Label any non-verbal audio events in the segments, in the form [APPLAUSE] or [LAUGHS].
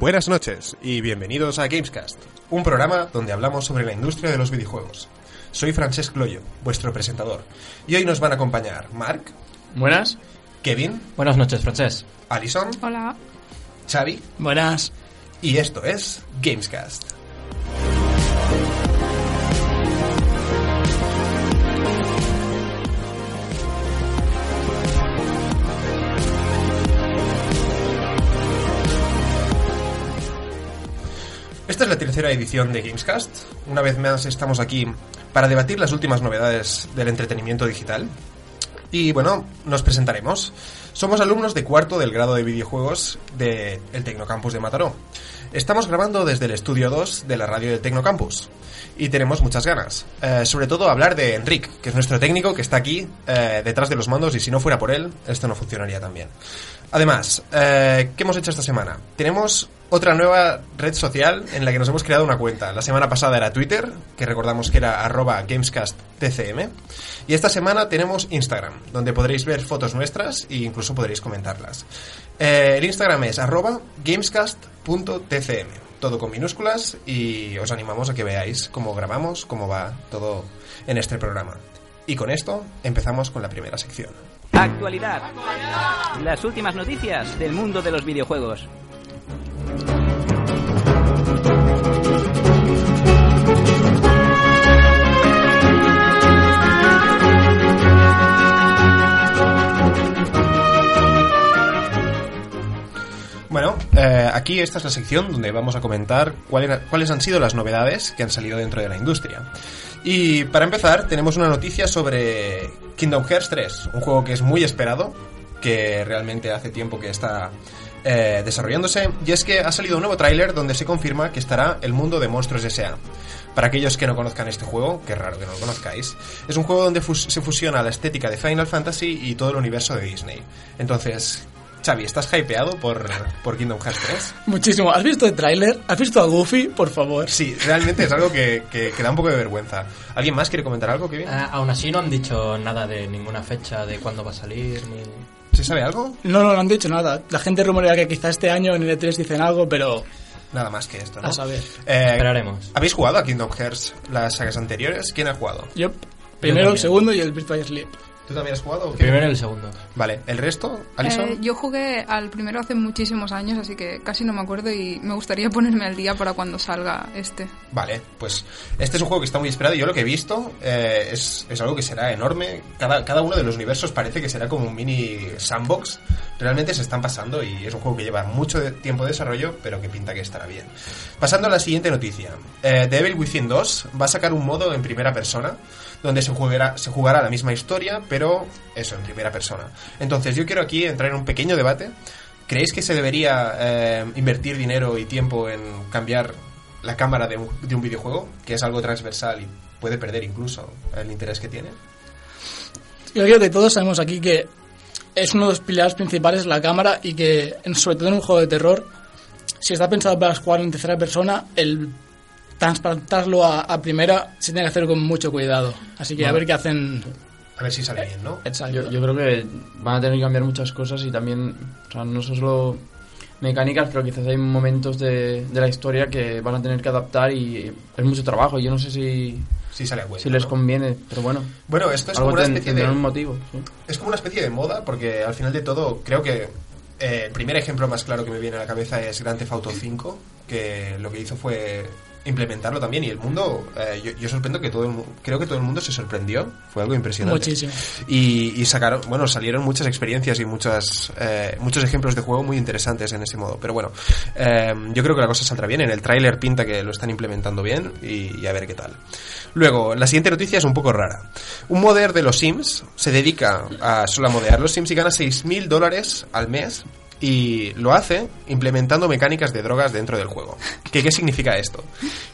Buenas noches y bienvenidos a Gamescast, un programa donde hablamos sobre la industria de los videojuegos. Soy Francesc Loyo, vuestro presentador, y hoy nos van a acompañar Mark, Buenas. Kevin, Buenas noches, Francés. Alison, Hola. Xavi, Buenas. y esto es Gamescast. Esta es la tercera edición de Gamescast. Una vez más estamos aquí para debatir las últimas novedades del entretenimiento digital. Y bueno, nos presentaremos. Somos alumnos de cuarto del grado de videojuegos del Tecnocampus de Mataró. Estamos grabando desde el estudio 2 de la radio del Tecnocampus. Y tenemos muchas ganas. Eh, sobre todo hablar de Enric, que es nuestro técnico que está aquí eh, detrás de los mandos y si no fuera por él, esto no funcionaría tan bien. Además, eh, ¿qué hemos hecho esta semana? Tenemos otra nueva red social en la que nos hemos creado una cuenta. La semana pasada era Twitter, que recordamos que era arroba gamescasttcm. Y esta semana tenemos Instagram, donde podréis ver fotos nuestras e incluso podréis comentarlas. Eh, el Instagram es arroba gamescast.tcm, todo con minúsculas y os animamos a que veáis cómo grabamos, cómo va todo en este programa. Y con esto empezamos con la primera sección. Actualidad. Las últimas noticias del mundo de los videojuegos. Bueno, eh, aquí esta es la sección donde vamos a comentar cuáles han sido las novedades que han salido dentro de la industria. Y para empezar, tenemos una noticia sobre Kingdom Hearts 3, un juego que es muy esperado, que realmente hace tiempo que está eh, desarrollándose, y es que ha salido un nuevo tráiler donde se confirma que estará el mundo de Monstruos S.A. Para aquellos que no conozcan este juego, que es raro que no lo conozcáis, es un juego donde se fusiona la estética de Final Fantasy y todo el universo de Disney. Entonces, Xavi, ¿estás hypeado por, por Kingdom Hearts 3? Muchísimo. ¿Has visto el tráiler? ¿Has visto a Goofy? Por favor. Sí, realmente es algo que, que- que da un poco de vergüenza. ¿Alguien más quiere comentar algo, Kevin? Ah, aún así no han dicho nada de ninguna fecha de cuándo va a salir ni... ¿Se sabe algo? No, no, no han dicho nada. La gente rumorea que quizá este año en el E3 dicen algo, pero Nada más que esto, ¿no? a saber. Eh, Esperaremos. ¿Habéis jugado a Kingdom Hearts las sagas anteriores? ¿Quién ha jugado? Yo, primero, el segundo y el by Sleep. ¿Tú también has jugado? o El qué? primero y el segundo. Vale, ¿el resto? ¿Alison? Eh, yo jugué al primero hace muchísimos años, así que casi no me acuerdo y me gustaría [LAUGHS] ponerme al día para cuando salga este. Vale, pues este es un juego que está muy esperado y yo lo que he visto eh, es, es algo que será enorme. Cada, cada uno de los universos parece que será como un mini sandbox. Realmente se están pasando y es un juego que lleva mucho de- tiempo de desarrollo, pero que pinta que estará bien. Pasando a la siguiente noticia. Eh, The Evil Within 2 va a sacar un modo en primera persona donde se jugará, se jugará la misma historia, pero eso, en primera persona. Entonces yo quiero aquí entrar en un pequeño debate. ¿Creéis que se debería eh, invertir dinero y tiempo en cambiar la cámara de un, de un videojuego, que es algo transversal y puede perder incluso el interés que tiene? Yo creo que todos sabemos aquí que es uno de los pilares principales la cámara y que, sobre todo en un juego de terror, si está pensado para jugar en tercera persona, el transplantarlo a, a primera se tiene que hacer con mucho cuidado. Así que a ver qué hacen. A ver si sale bien, ¿no? Exacto. Yo, yo creo que van a tener que cambiar muchas cosas y también, o sea, no solo mecánicas, pero quizás hay momentos de, de la historia que van a tener que adaptar y es mucho trabajo. y Yo no sé si, Si sale a cuenta, si les ¿no? conviene, pero bueno, Bueno, esto es algo como una ten- especie de... un motivo. sí. Es como una especie de moda, porque al final de todo, creo que eh, el primer ejemplo más claro que me viene a la cabeza es Grand Theft Auto 5, que lo que hizo fue implementarlo también y el mundo eh, yo, yo sorprendo que todo el, creo que todo el mundo se sorprendió. Fue algo impresionante. Muchísimo. y, y sacaron bueno salieron muchas experiencias y muchas eh, muchos ejemplos de juego muy interesantes en ese modo. Pero bueno eh, yo creo que la cosa saldrá bien. En el tráiler pinta que lo están implementando bien y, y a ver qué tal. Luego la siguiente noticia es un poco rara. Un modder de los Sims se dedica a solo a modear. Los Sims y gana 6.000 dólares al mes y lo hace implementando mecánicas de drogas dentro del juego. ¿Qué, qué significa esto?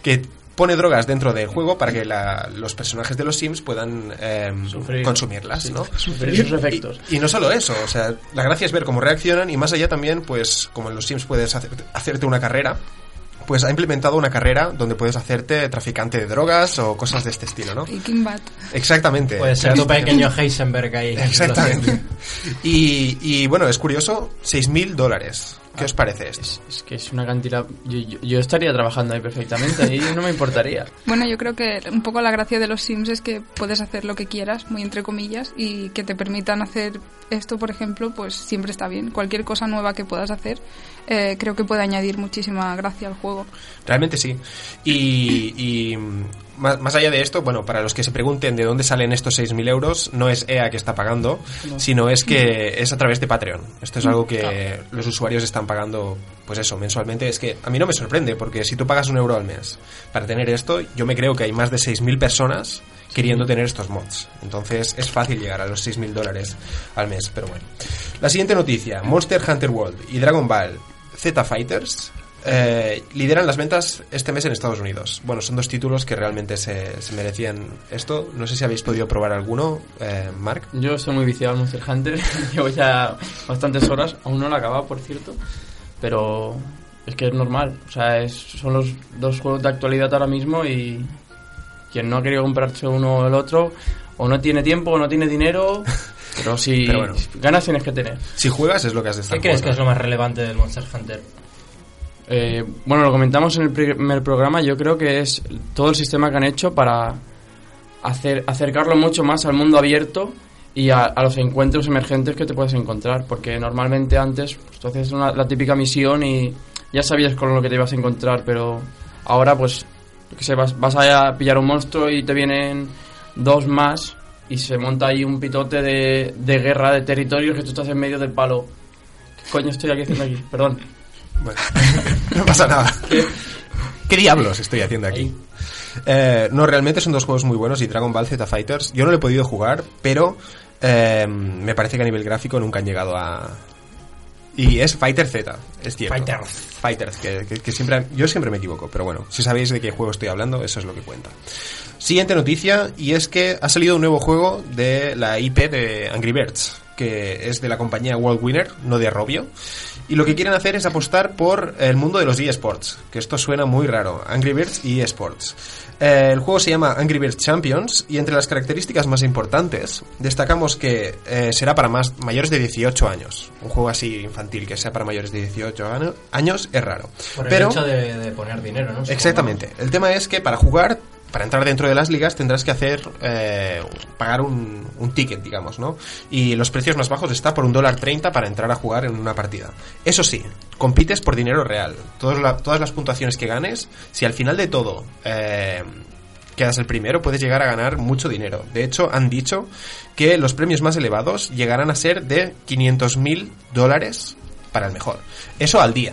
Que pone drogas dentro del juego para que la- los personajes de los Sims puedan em, consumirlas, ¿no? Sufrir sus efectos. Y, y no solo eso, o sea, la gracia es ver cómo reaccionan y más allá también, pues como en los Sims puedes hacer- hacerte una carrera, pues ha implementado una carrera donde puedes hacerte traficante de drogas o cosas de este estilo, ¿no? Breaking Bad. Exactamente. Puede ser tu pequeño Heisenberg ahí. Exactamente. [LAUGHS] Y, y bueno, es curioso, 6.000 dólares. ¿Qué os parece esto? Es, es que es una cantidad... Yo, yo- yo estaría trabajando ahí perfectamente y no me importaría. [LAUGHS] Bueno, yo creo que un poco la gracia de los Sims es que puedes hacer lo que quieras, muy entre comillas, y que te permitan hacer esto, por ejemplo, pues siempre está bien. Cualquier cosa nueva que puedas hacer, eh, creo que puede añadir muchísima gracia al juego. Realmente sí. Y, y, más, más allá de esto, bueno, para los que se pregunten de dónde salen estos 6.000 euros, no es EA que está pagando, sino es que es a través de Patreon. Esto es algo que los usuarios están pagando, pues eso, mensualmente. Es que a mí no me sorprende, porque si tú pagas un euro al mes para tener esto, yo me creo que hay más de 6.000 personas queriendo tener estos mods. Entonces es fácil llegar a los 6.000 dólares al mes, pero bueno. La siguiente noticia, Monster Hunter World y Dragon Ball Z Fighters eh, lideran las ventas este mes en Estados Unidos. Bueno, son dos títulos que realmente se, se merecían esto. No sé si habéis podido probar alguno, eh, Mark. Yo estoy muy viciado en Monster Hunter. [LAUGHS] Llevo ya bastantes horas. Aún no lo he acabado, por cierto. Pero es que es normal. O sea, es- son los dos juegos de actualidad ahora mismo y quien no ha querido comprarse uno o el otro o no tiene tiempo o no tiene dinero. [LAUGHS] Pero si Pero bueno. ganas tienes que tener. Si juegas es lo que has de estar ¿Qué crees que es lo más relevante del Monster Hunter? Eh, bueno, lo comentamos en el primer programa. Yo creo que es todo el sistema que han hecho para hacer, acercarlo mucho más al mundo abierto y a, los encuentros emergentes que te puedes encontrar. Porque normalmente antes pues, tú haces una- la típica misión y ya sabías con lo que te ibas a encontrar, pero ahora pues, qué sé, vas, vas a pillar un monstruo y te vienen dos más y se monta ahí un pitote de, de guerra de territorios que tú estás en medio del palo. ¿Qué coño estoy aquí haciendo aquí? Perdón. Bueno, [LAUGHS] no pasa nada. ¿Qué diablos estoy haciendo aquí? Eh, no, realmente son dos juegos muy buenos y Dragon Ball Z Fighters. Yo no lo he podido jugar, pero eh, me parece que a nivel gráfico nunca han llegado a. Y es Fighter Z, es cierto. Fighters. Fighters, que, que- que siempre. Yo siempre me equivoco, pero bueno, si sabéis de qué juego estoy hablando, eso es lo que cuenta. Siguiente noticia, y es que ha salido un nuevo juego de la IP de Angry Birds, que es de la compañía World Winner, no de Robio. Y lo que quieren hacer es apostar por el mundo de los eSports, que esto suena muy raro, Angry Birds y eSports. Eh, el juego se llama Angry Birds Champions y entre las características más importantes destacamos que eh, será para más, mayores de 18 años. Un juego así infantil que sea para mayores de 18 ano- años es raro. Por el Pero, hecho de, de poner dinero, ¿no? Exactamente. El tema es que para jugar, para entrar dentro de las ligas, tendrás que hacer eh, pagar un, ticket, digamos, ¿no? Y los precios más bajos está por un dólar treinta para entrar a jugar en una partida. Eso sí, compites por dinero real. Todas, la- todas las puntuaciones que ganes, si al final de todo eh, quedas el primero, puedes llegar a ganar mucho dinero. De hecho, han dicho que los premios más elevados llegarán a ser de 500 mil dólares para el mejor. Eso al día.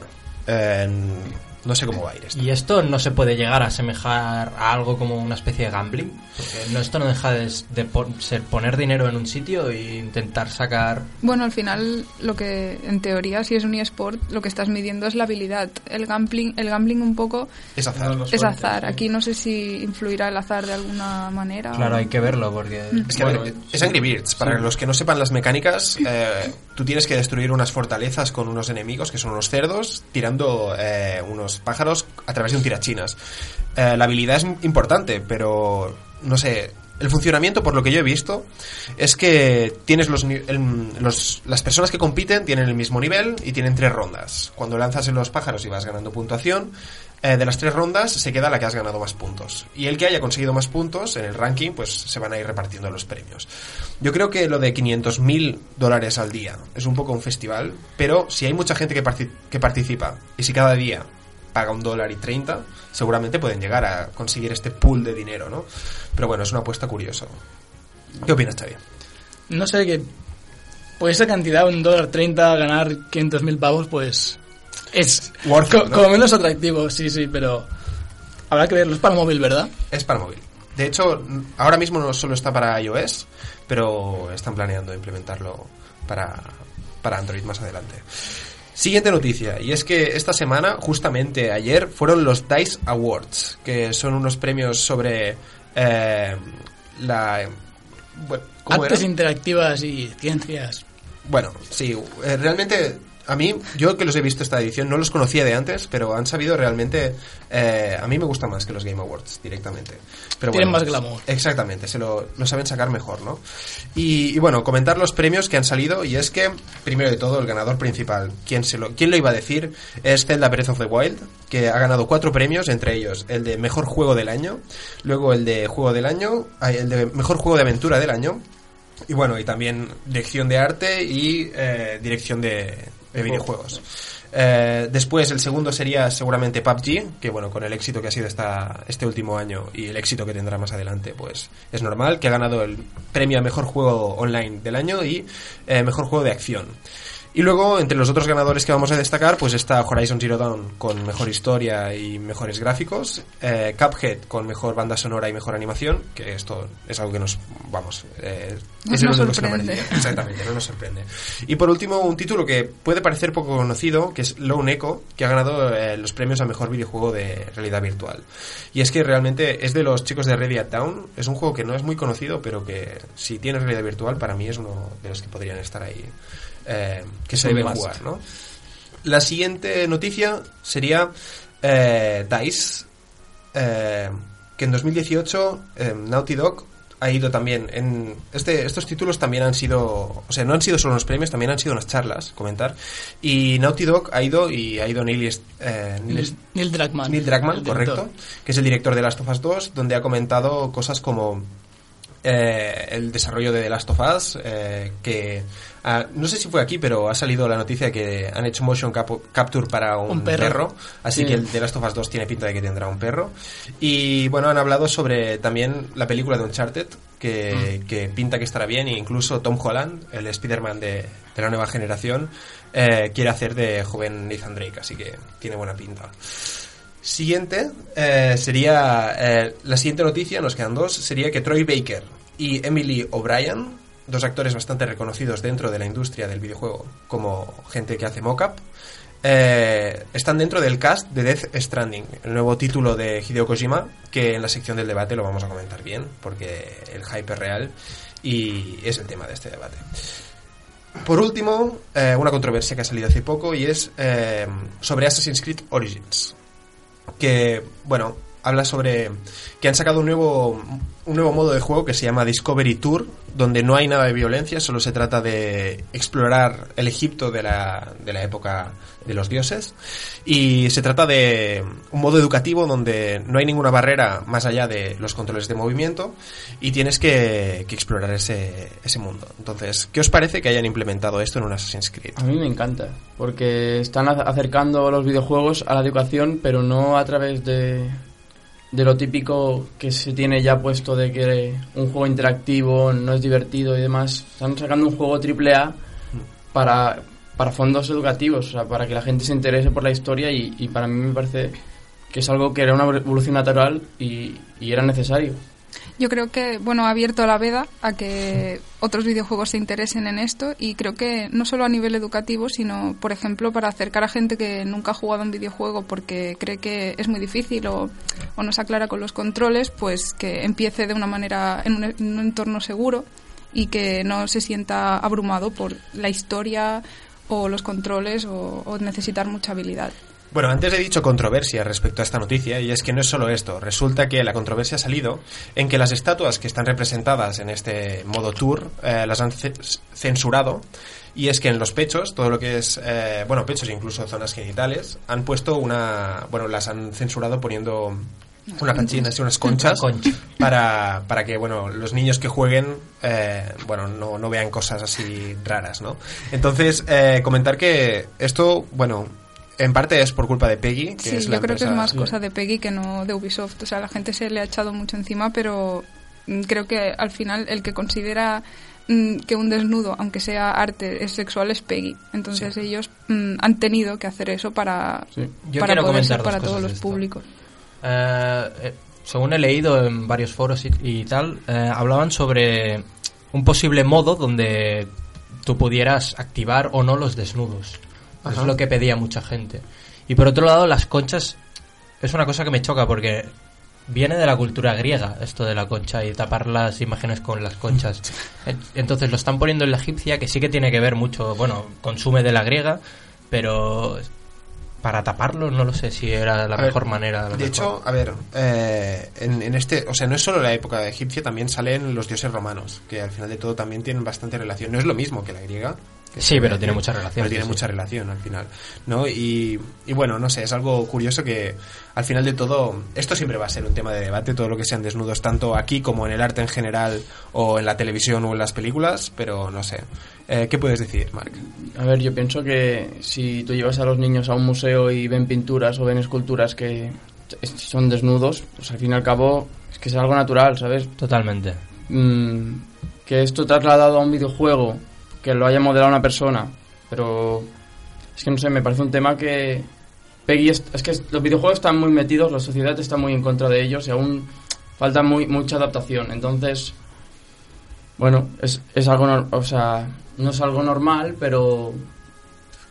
No sé cómo va a ir esto. Y esto no se puede llegar a asemejar a algo como una especie de gambling. Porque no, esto no deja de, ser poner dinero en un sitio e intentar sacar. Bueno, al final, lo que en teoría, si es un eSport, lo que estás midiendo es la habilidad. El gambling, el gambling un poco Es azar. es azar. Aquí no sé si influirá el azar de alguna manera. Claro, o- hay que verlo porque. Es que es Angry Birds. Para los que no sepan las mecánicas, [LAUGHS] eh, tú tienes que destruir unas fortalezas con unos enemigos, que son unos cerdos, tirando eh, unos pájaros a través de un tirachinas. Eh, la habilidad es importante, pero no sé. El funcionamiento, por lo que yo he visto, es que tienes los, el- las personas que compiten tienen el mismo nivel y tienen tres rondas. Cuando lanzas en los pájaros y vas ganando puntuación, eh, de las tres rondas se queda la que has ganado más puntos. Y el que haya conseguido más puntos en el ranking, pues se van a ir repartiendo los premios. Yo creo que lo de 500.000 dólares al día es un poco un festival, pero si hay mucha gente que participa y si cada día paga un dólar y 30, seguramente pueden llegar a conseguir este pool de dinero, ¿no? Pero bueno, es una apuesta curiosa. ¿Qué opinas, Xavi? No sé, que por esa cantidad, un dólar treinta, ganar 500.000 pavos, pues es Worth co- it, ¿no? como menos atractivo, sí, sí, pero habrá que verlo. Es para móvil, ¿verdad? Es para móvil. De hecho, ahora mismo no solo está para iOS, pero están planeando implementarlo para, para Android más adelante. Siguiente noticia, y es que esta semana, justamente ayer, fueron los DICE Awards, que son unos premios sobre eh, la... Bueno, ¿cómo Artes era? interactivas y ciencias. Bueno, sí, eh, realmente a mí, yo que los he visto esta edición, no los conocía de antes, pero han sabido realmente... eh, a mí me gusta más que los Game Awards directamente. Pero Tienen bueno, más glamour. Exactamente, se lo, lo saben sacar mejor, ¿no? Y, y bueno, comentar los premios que han salido, y es que, primero de todo, el ganador principal, ¿quién, se lo, quién lo iba a decir? Es Zelda Breath of the Wild, que ha ganado cuatro premios, entre ellos el de Mejor Juego del Año, luego el de Juego del Año, el de Mejor Juego de Aventura del Año, y bueno, y también dirección de arte y eh, dirección de, de videojuegos. Eh, después, el segundo sería seguramente PUBG, que bueno, con el éxito que ha sido esta, este último año y el éxito que tendrá más adelante, pues es normal que ha ganado el premio a mejor juego online del año y eh, mejor juego de acción. Y luego, entre los otros ganadores que vamos a destacar, pues está Horizon Zero Dawn con mejor historia y mejores gráficos, eh, Cuphead con mejor banda sonora y mejor animación, que esto es algo que nos, vamos, eh, Nos- es el nos único que merecía. Exactamente, no nos sorprende. Y por último, un título que puede parecer poco conocido, que es Lone Echo, que ha ganado eh, los premios a mejor videojuego de realidad virtual. Y es que realmente es de los chicos de Ready at Down, es un juego que no es muy conocido, pero que si tiene realidad virtual, para mí es uno de los que podrían estar ahí, eh, que se deben jugar, ¿no? La siguiente noticia sería eh, DICE, eh, que en 2018 eh, Naughty Dog ha ido también en este estos títulos también han sido o sea no han sido solo unos premios también han sido unas charlas comentar y Naughty Dog ha ido y ha ido Neil, eh, Neil Neil Druckmann. Neil director. correcto, que es el director de Last of Us 2, donde ha comentado cosas como eh, el desarrollo de The Last of Us, eh, que ah, no sé si fue aquí, pero ha salido la noticia que han hecho motion cap- capture para un, Un perro. así Sí. que el The Last of Us 2 tiene pinta de que tendrá un perro. Y bueno, han hablado sobre también la película de Uncharted, que, que pinta que estará bien, e incluso Tom Holland, el Spider-Man de, de la nueva generación, eh, quiere hacer de joven Nathan Drake, así que tiene buena pinta. Siguiente eh, sería eh, la siguiente noticia, nos quedan dos, sería que Troy Baker y Emily O'Brien, dos actores bastante reconocidos dentro de la industria del videojuego como gente que hace mocap, eh, están dentro del cast de Death Stranding, el nuevo título de Hideo Kojima, que en la sección del debate lo vamos a comentar bien, porque el hype es real y es el tema de este debate. Por último, eh, una controversia que ha salido hace poco y es eh, sobre Assassin's Creed Origins que, bueno, habla sobre que han sacado un nuevo, un nuevo modo de juego que se llama Discovery Tour, donde no hay nada de violencia, solo se trata de explorar el Egipto de la, de la época de los dioses. Y se trata de un modo educativo donde no hay ninguna barrera más allá de los controles de movimiento y tienes que, que explorar ese, ese mundo. Entonces, ¿qué os parece que hayan implementado esto en un Assassin's Creed? A mí me encanta, porque están ac- acercando los videojuegos a la educación, pero no a través de, de lo típico que se tiene ya puesto de que un juego interactivo no es divertido y demás. Están sacando un juego triple A para, para fondos educativos, o sea, para que la gente se interese por la historia y, y para mí me parece que es algo que era una evolución natural y, y era necesario. Yo creo que, bueno, ha abierto la veda a que otros videojuegos se interesen en esto y creo que no solo a nivel educativo, sino, por ejemplo, para acercar a gente que nunca ha jugado un videojuego porque cree que es muy difícil o, o no se aclara con los controles, pues que empiece de una manera, en un, en un entorno seguro y que no se sienta abrumado por la historia o los controles o, o necesitar mucha habilidad. Bueno, antes he dicho controversia respecto a esta noticia y es que no es solo esto. Resulta que la controversia ha salido en que las estatuas que están representadas en este modo tour eh, las han ce- censurado y es que en los pechos, todo lo que es, eh, bueno, pechos e incluso zonas genitales, han puesto una, bueno, las han censurado poniendo una panchina, así, unas conchas, concha. para, para que, bueno, los niños que jueguen, eh, bueno, no, no vean cosas así raras, ¿no? Entonces, eh, comentar que esto, bueno, en parte es por culpa de Peggy, que Sí, es yo creo que es más cosa de Peggy que no de Ubisoft. O sea, la gente se le ha echado mucho encima, pero mm, creo que al final el que considera mm, que un desnudo, aunque sea arte, es sexual es Peggy. Entonces ellos mm, han tenido que hacer eso para, para quiero poder ser para todos los públicos. Eh, eh, según he leído en varios foros y, y tal, eh, hablaban sobre un posible modo donde tú pudieras activar o no los desnudos. Ajá. Es lo que pedía mucha gente. Y por otro lado, las conchas es una cosa que me choca porque viene de la cultura griega esto de la concha y tapar las imágenes con las conchas. [LAUGHS] En- Entonces lo están poniendo en la egipcia, que sí que tiene que ver mucho, bueno, consume de la griega, pero para taparlo no lo sé si era la A ver, mejor manera. De mejor. hecho, a ver, eh, en, en este, o sea, no es solo la época egipcia, también salen los dioses romanos, que al final de todo también tienen bastante relación. No es lo mismo que la griega. Sí, pero tiene mucha relación, Pero tiene sí. mucha relación al final, ¿no? Y, y bueno, no sé, es algo curioso que al final de todo, esto siempre va a ser un tema de debate, todo lo que sean desnudos, tanto aquí como en el arte en general, o en la televisión o en las películas, pero no sé. Eh, ¿Qué puedes decir, Marc? A ver, yo pienso que si tú llevas a los niños a un museo y ven pinturas o ven esculturas que son desnudos, pues al fin y al cabo es que es algo natural, ¿sabes? Totalmente. Mm, que esto trasladado a un videojuego, que lo haya modelado una persona, pero es que no sé, me parece un tema que Peggy es, es que los videojuegos están muy metidos, la sociedad está muy en contra de ellos y aún falta muy mucha adaptación. Entonces, bueno, es, es algo, nor- o sea, no es algo normal, pero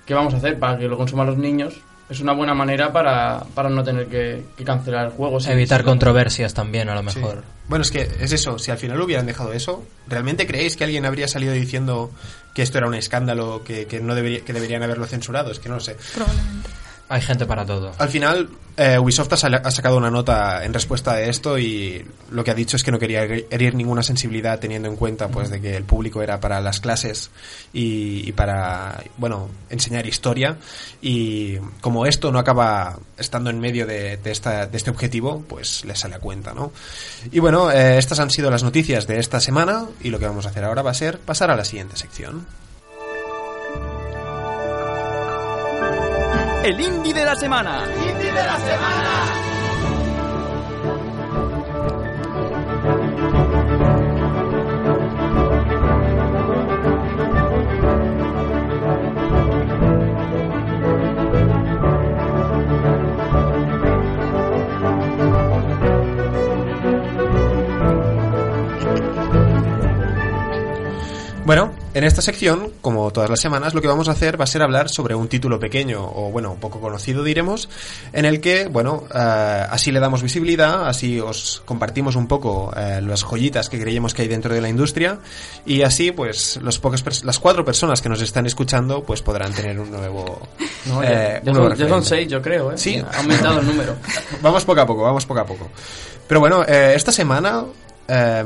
¿qué vamos a hacer para que lo consuman los niños? Es una buena manera para, para no tener que, que cancelar el juego. Evitar controversias también, a lo Sí. mejor. Bueno, es que es eso, si al final hubieran dejado eso, ¿realmente creéis que alguien habría salido diciendo que esto era un escándalo, que, que no debería, que deberían haberlo censurado? Es que no lo sé. Probablemente. Hay gente para todo. Al final, eh, Ubisoft ha, sacado una nota en respuesta a esto y lo que ha dicho es que no quería herir- ninguna sensibilidad teniendo en cuenta pues de que el público era para las clases y, para, bueno, enseñar historia y como esto no acaba estando en medio de, de esta, de este objetivo, pues les sale a cuenta, ¿no? Y bueno, eh, estas han sido las noticias de esta semana y lo que vamos a hacer ahora va a ser pasar a la siguiente sección. El indie de la semana. Bueno, en esta sección, como todas las semanas, lo que vamos a hacer va a ser hablar sobre un título pequeño o, bueno, poco conocido, diremos, en el que, bueno, eh, así le damos visibilidad, así os compartimos un poco eh, las joyitas que creemos que hay dentro de la industria y así, pues, los pers- las cuatro personas que nos están escuchando, pues podrán tener un nuevo... No, eh, ya, son, ya son referente. seis, yo creo, ¿eh? Sí. Ha aumentado el número. [LAUGHS] Vamos poco a poco, vamos poco a poco. Pero bueno, eh, esta semana eh,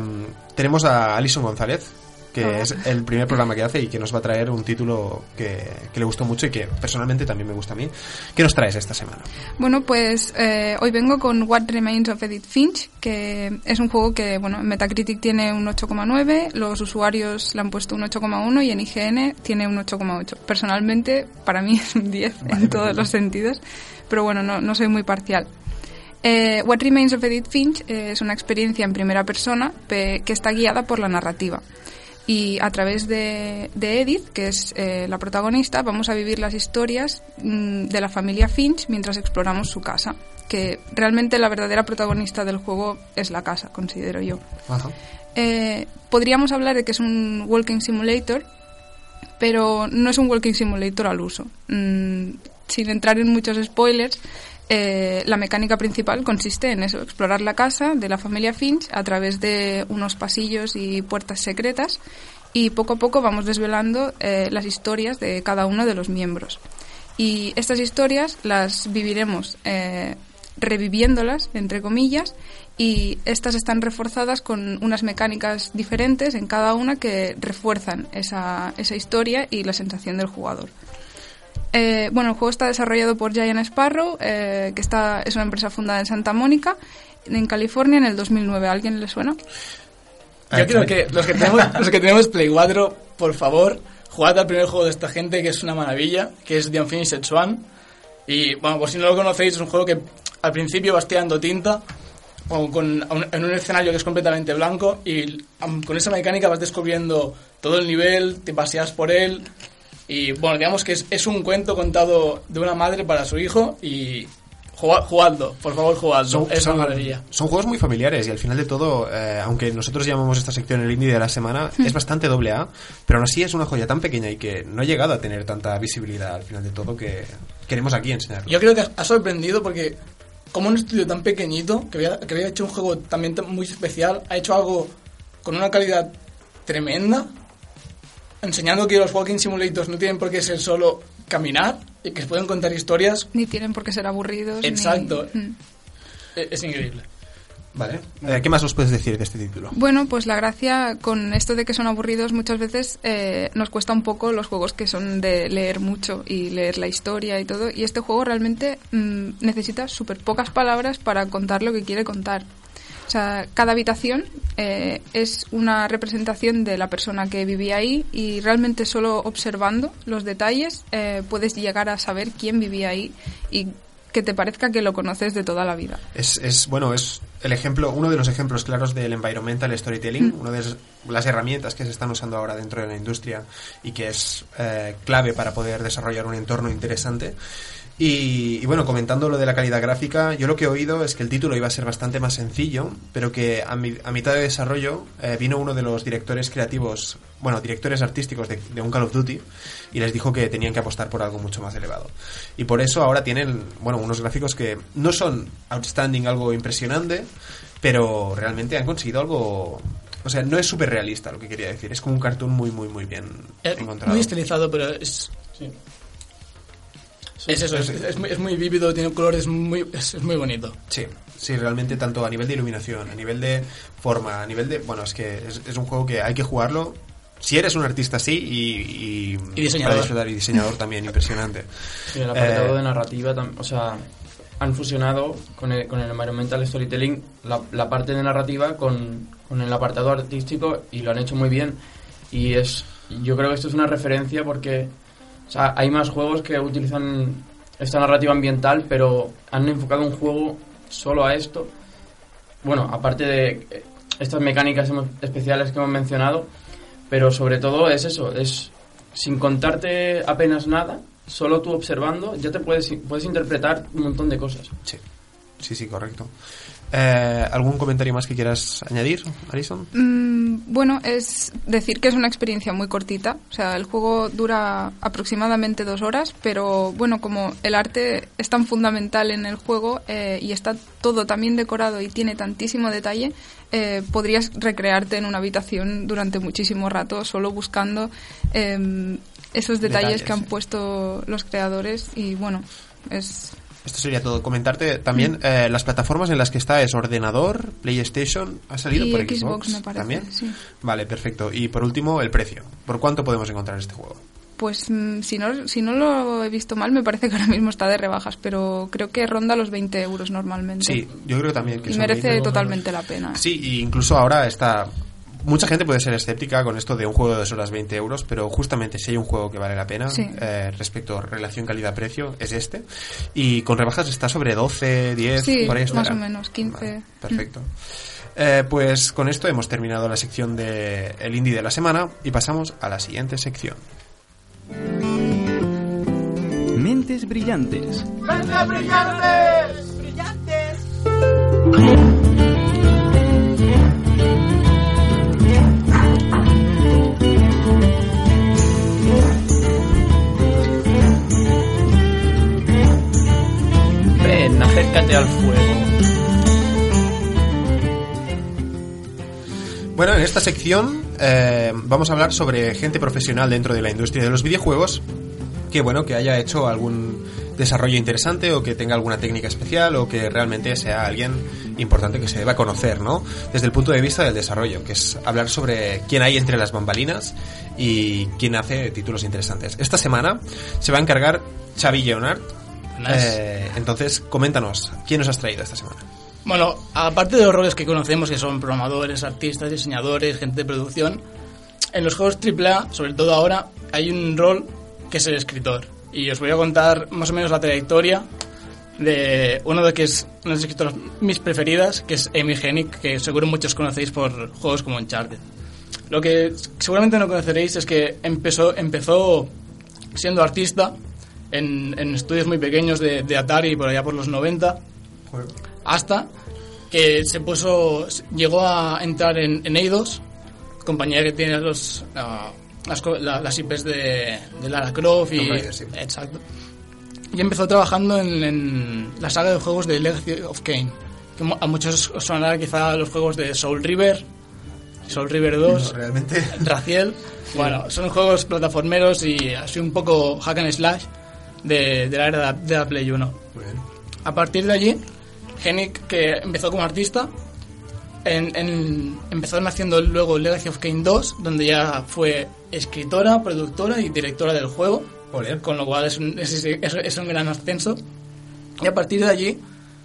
tenemos a Alison González, que es el primer programa que hace y que nos va a traer un título que, que le gustó mucho y que personalmente también me gusta a mí. ¿Qué nos traes esta semana? Bueno, pues eh, hoy vengo con What Remains of Edith Finch, que es un juego que, bueno, en Metacritic tiene un 8,9, los usuarios le han puesto un 8,1 y en IGN tiene un 8,8. Personalmente, para mí [LAUGHS] es un 10 en todos los sentidos, pero bueno, no, no soy muy parcial. Eh, What Remains of Edith Finch eh, es una experiencia en primera persona pe- que está guiada por la narrativa. Y a través de, de Edith, que es eh, la protagonista, vamos a vivir las historias mm, de la familia Finch mientras exploramos su casa. Que realmente la verdadera protagonista del juego es la casa, considero yo. Eh, podríamos hablar de que es un walking simulator, pero no es un walking simulator al uso. Mm, sin entrar en muchos spoilers, eh, la mecánica principal consiste en eso, explorar la casa de la familia Finch a través de unos pasillos y puertas secretas y poco a poco vamos desvelando eh, las historias de cada uno de los miembros. Y estas historias las viviremos eh, reviviéndolas, entre comillas, y estas están reforzadas con unas mecánicas diferentes en cada una que refuerzan esa, esa historia y la sensación del jugador. Eh, bueno, el juego está desarrollado por Giant Sparrow, eh, que está, es una empresa fundada en Santa Mónica, en California, en el 2009. ¿A alguien le suena? Yo creo que los que tenemos, los que tenemos Play 4, por favor, jugad al primer juego de esta gente, que es una maravilla, que es The Unfinished Swan, Y bueno, por si no lo conocéis, es un juego que al principio vas tirando tinta o con, en un escenario que es completamente blanco y am, con esa mecánica vas descubriendo todo el nivel, te paseas por él y bueno, digamos que es, es un cuento contado de una madre para su hijo y jugadlo, por favor jugadlo, es una maravilla. son juegos muy familiares y al final de todo, eh, aunque nosotros llamamos esta sección el indie de la semana, es bastante doble A, pero aún así es una joya tan pequeña y que no ha llegado a tener tanta visibilidad al final de todo que queremos aquí enseñarlo. Yo creo que ha sorprendido porque como un estudio tan pequeñito, que había, que había hecho un juego también muy especial, ha hecho algo con una calidad tremenda, enseñando que los walking simulators no tienen por qué ser solo caminar y que se pueden contar historias. Ni tienen por qué ser aburridos. Exacto. Mm. Es, es increíble. Vale. Eh, ¿Qué más os puedes decir de este título? Bueno, pues la gracia con esto de que son aburridos muchas veces eh, nos cuesta un poco los juegos que son de leer mucho y leer la historia y todo. Y este juego realmente mm, necesita súper pocas palabras para contar lo que quiere contar. O sea, cada habitación eh, es una representación de la persona que vivía ahí y realmente solo observando los detalles eh, puedes llegar a saber quién vivía ahí y que te parezca que lo conoces de toda la vida. Es, es, bueno, es el ejemplo, uno de los ejemplos claros del environmental storytelling, una de las- las herramientas que se están usando ahora dentro de la industria y que es eh, clave para poder desarrollar un entorno interesante. Y, y bueno, comentando lo de la calidad gráfica, yo lo que he oído es que el título iba a ser bastante más sencillo, pero que a, mi- a mitad de desarrollo eh, vino uno de los directores creativos, bueno, directores artísticos de, de un Call of Duty y les dijo que tenían que apostar por algo mucho más elevado. Y por eso ahora tienen, bueno, unos gráficos que no son outstanding, algo impresionante, pero realmente han conseguido algo... O sea, no es súper realista lo que quería decir, es como un cartoon muy, muy, muy bien Es encontrado. muy estilizado, pero es... Es eso, es, es muy, es muy vívido, tiene colores muy... Es, es muy bonito. Sí, sí, realmente tanto a nivel de iluminación, a nivel de forma, a nivel de... Bueno, es que es, es un juego que hay que jugarlo. Si eres un artista, sí, y... Y diseñador. para disfrutar, y diseñador también, impresionante. Sí, el apartado Eh, de narrativa, o sea, han fusionado con el, con el environmental storytelling la, la parte de narrativa con, con el apartado artístico y lo han hecho muy bien. Y es, yo creo que esto es una referencia porque hay más juegos que utilizan esta narrativa ambiental, pero han enfocado un juego solo a esto. Bueno, aparte de eh, estas mecánicas especiales que hemos mencionado, pero sobre todo es eso, es sin contarte apenas nada, solo tú observando, ya te puedes, puedes interpretar un montón de cosas. Sí, sí, sí, correcto. Eh, ¿Algún comentario más que quieras añadir, Alison? Mm, bueno, es decir que es una experiencia muy cortita. O sea, el juego dura aproximadamente dos horas, pero bueno, como el arte es tan fundamental en el juego eh, y está todo tan bien decorado y tiene tantísimo detalle, eh, podrías recrearte en una habitación durante muchísimo rato solo buscando em, esos detalles, Detalles, que han puesto los creadores y bueno, es Esto sería todo. Comentarte también eh, las plataformas en las que está es ordenador, PlayStation, ha salido Y por Xbox, Xbox, me parece, también. sí. Vale, perfecto. Y por último, el precio. ¿Por cuánto podemos encontrar este juego? Pues mm, si no, si no lo he visto mal, me parece que ahora mismo está de rebajas, pero creo que ronda los 20 euros normalmente. Sí, yo creo también que Y merece 20. totalmente la pena. Sí, y incluso ahora está... Mucha gente puede ser escéptica con esto de un juego de dos horas 20 euros, pero justamente si hay un juego que vale la pena Sí. eh, respecto a relación calidad-precio, es este. Y con rebajas está sobre 12, 10, Sí, por ahí más o menos, 15. Vale, perfecto. Eh, pues con esto hemos terminado la sección de El Indie de la semana y pasamos a la siguiente sección. Mentes brillantes. Ven, acércate al fuego. Bueno, en esta sección eh, vamos a hablar sobre gente profesional dentro de la industria de los videojuegos que bueno que haya hecho algún desarrollo interesante o que tenga alguna técnica especial o que realmente sea alguien importante que se deba conocer, ¿no? Desde el punto de vista del desarrollo, que es hablar sobre quién hay entre las bambalinas y quién hace títulos interesantes. Esta semana se va a encargar Xavi Leonard. Eh, entonces, coméntanos, ¿quién nos has traído esta semana? Bueno, aparte de los roles que conocemos, que son programadores, artistas, diseñadores, gente de producción, en los juegos AAA, sobre todo ahora, hay un rol que es el escritor. Y os voy a contar más o menos la trayectoria de uno de que es una de las escritoras mis preferidas, que es Amy Hennig, que seguro muchos conocéis por juegos como Uncharted. Lo que seguramente no conoceréis es que empezó, empezó siendo artista en, en estudios muy pequeños de, de Atari por allá por los 90 Joder. hasta que se puso llegó a entrar en, en Eidos compañía que tiene los ah, las, la- las IPs de, de Lara Croft y sí. exacto y empezó trabajando en, en la saga de juegos de Legacy of Kain que a muchos os sonará quizá los juegos de Soul River Soul River 2 No, realmente. Raciel. [LAUGHS] Bueno, son juegos plataformeros y así un poco hack and slash de, de la era de, la Play 1. Muy bien. A partir de allí, Hennig, que empezó como artista, en, en- empezó haciendo luego Legacy of Kain 2, donde ya fue escritora, productora y directora del juego, Ole. con lo cual es un, es, es- es un gran ascenso. Y a partir de allí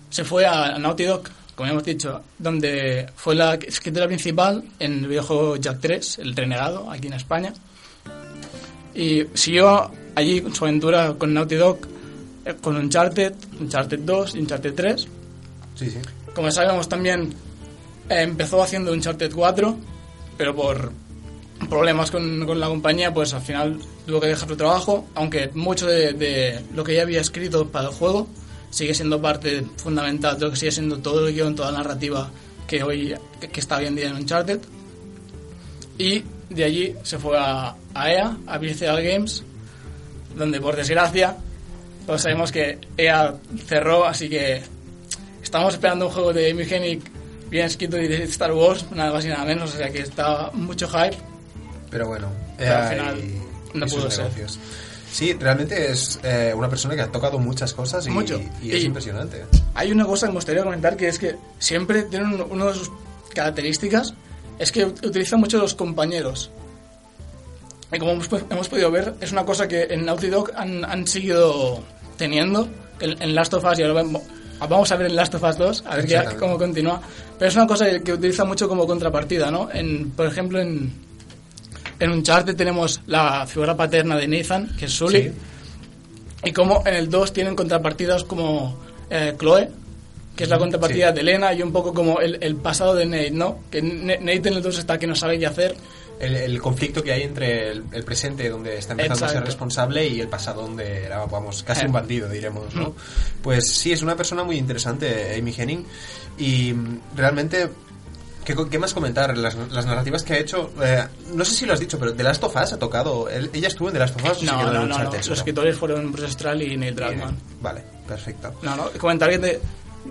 se fue a Naughty Dog, como hemos dicho, donde fue la escritora principal en el videojuego Jack 3, El Renegado, aquí en España. Y siguió allí con su aventura con Naughty Dog, eh, con Uncharted, Uncharted 2 y Uncharted 3. Sí, sí. Como sabemos también eh, empezó haciendo Uncharted 4, pero por problemas con, con la compañía, pues al final tuvo que dejar su trabajo, aunque mucho de, de lo que ya había escrito para el juego sigue siendo parte fundamental de lo que sigue siendo todo el guion, toda la narrativa que hoy que, que está hoy en día en Uncharted. Y de allí se fue a, a EA, a Visceral Games, donde por desgracia todos sabemos que EA cerró, así que estamos esperando un juego de Hennig bien escrito y de Star Wars, nada más y nada menos, o sea que está mucho hype. Pero bueno, Pero al eh, final y- no y pudo ser. negocios. Sí, realmente es eh, una persona que ha tocado muchas cosas y, Mucho. y es Y- impresionante. Hay una cosa que me gustaría comentar que es que siempre tiene un- una de sus características es que ut- utiliza mucho los compañeros. Y como hemos, hemos podido ver, es una cosa que en Naughty Dog han, han seguido teniendo. En, en Last of Us, y ahora vamos, a ver en Last of Us 2, a ver qué- cómo continúa. Pero es una cosa que, que utiliza mucho como contrapartida, ¿no? En, por ejemplo, en, en Uncharted tenemos la figura paterna de Nathan, que es Sully. Sí. Y como en el 2 tienen contrapartidas como eh, Chloe, que es la contrapartida Sí. de Elena, y un poco como el, el pasado de Nate, ¿no? Que Nate en el 2 está que no sabe qué hacer. El, el conflicto que hay entre el, el presente, donde está empezando a ser Exacto. responsable, y el pasado, donde era, vamos, casi Eh. un bandido, diremos, ¿no? Mm. Pues sí, es una persona muy interesante, Amy Henning, y mm, realmente... ¿Qué, qué más comentar? Las, las narrativas que ha hecho. eh, no sé si lo has dicho, pero The Last of Us ha tocado. ella estuvo en The Last of Us. No, no, no, no. Los escritores fueron Bruce Astral y Neil Druckmann. Vale, perfecto. No, no. Comentar que te-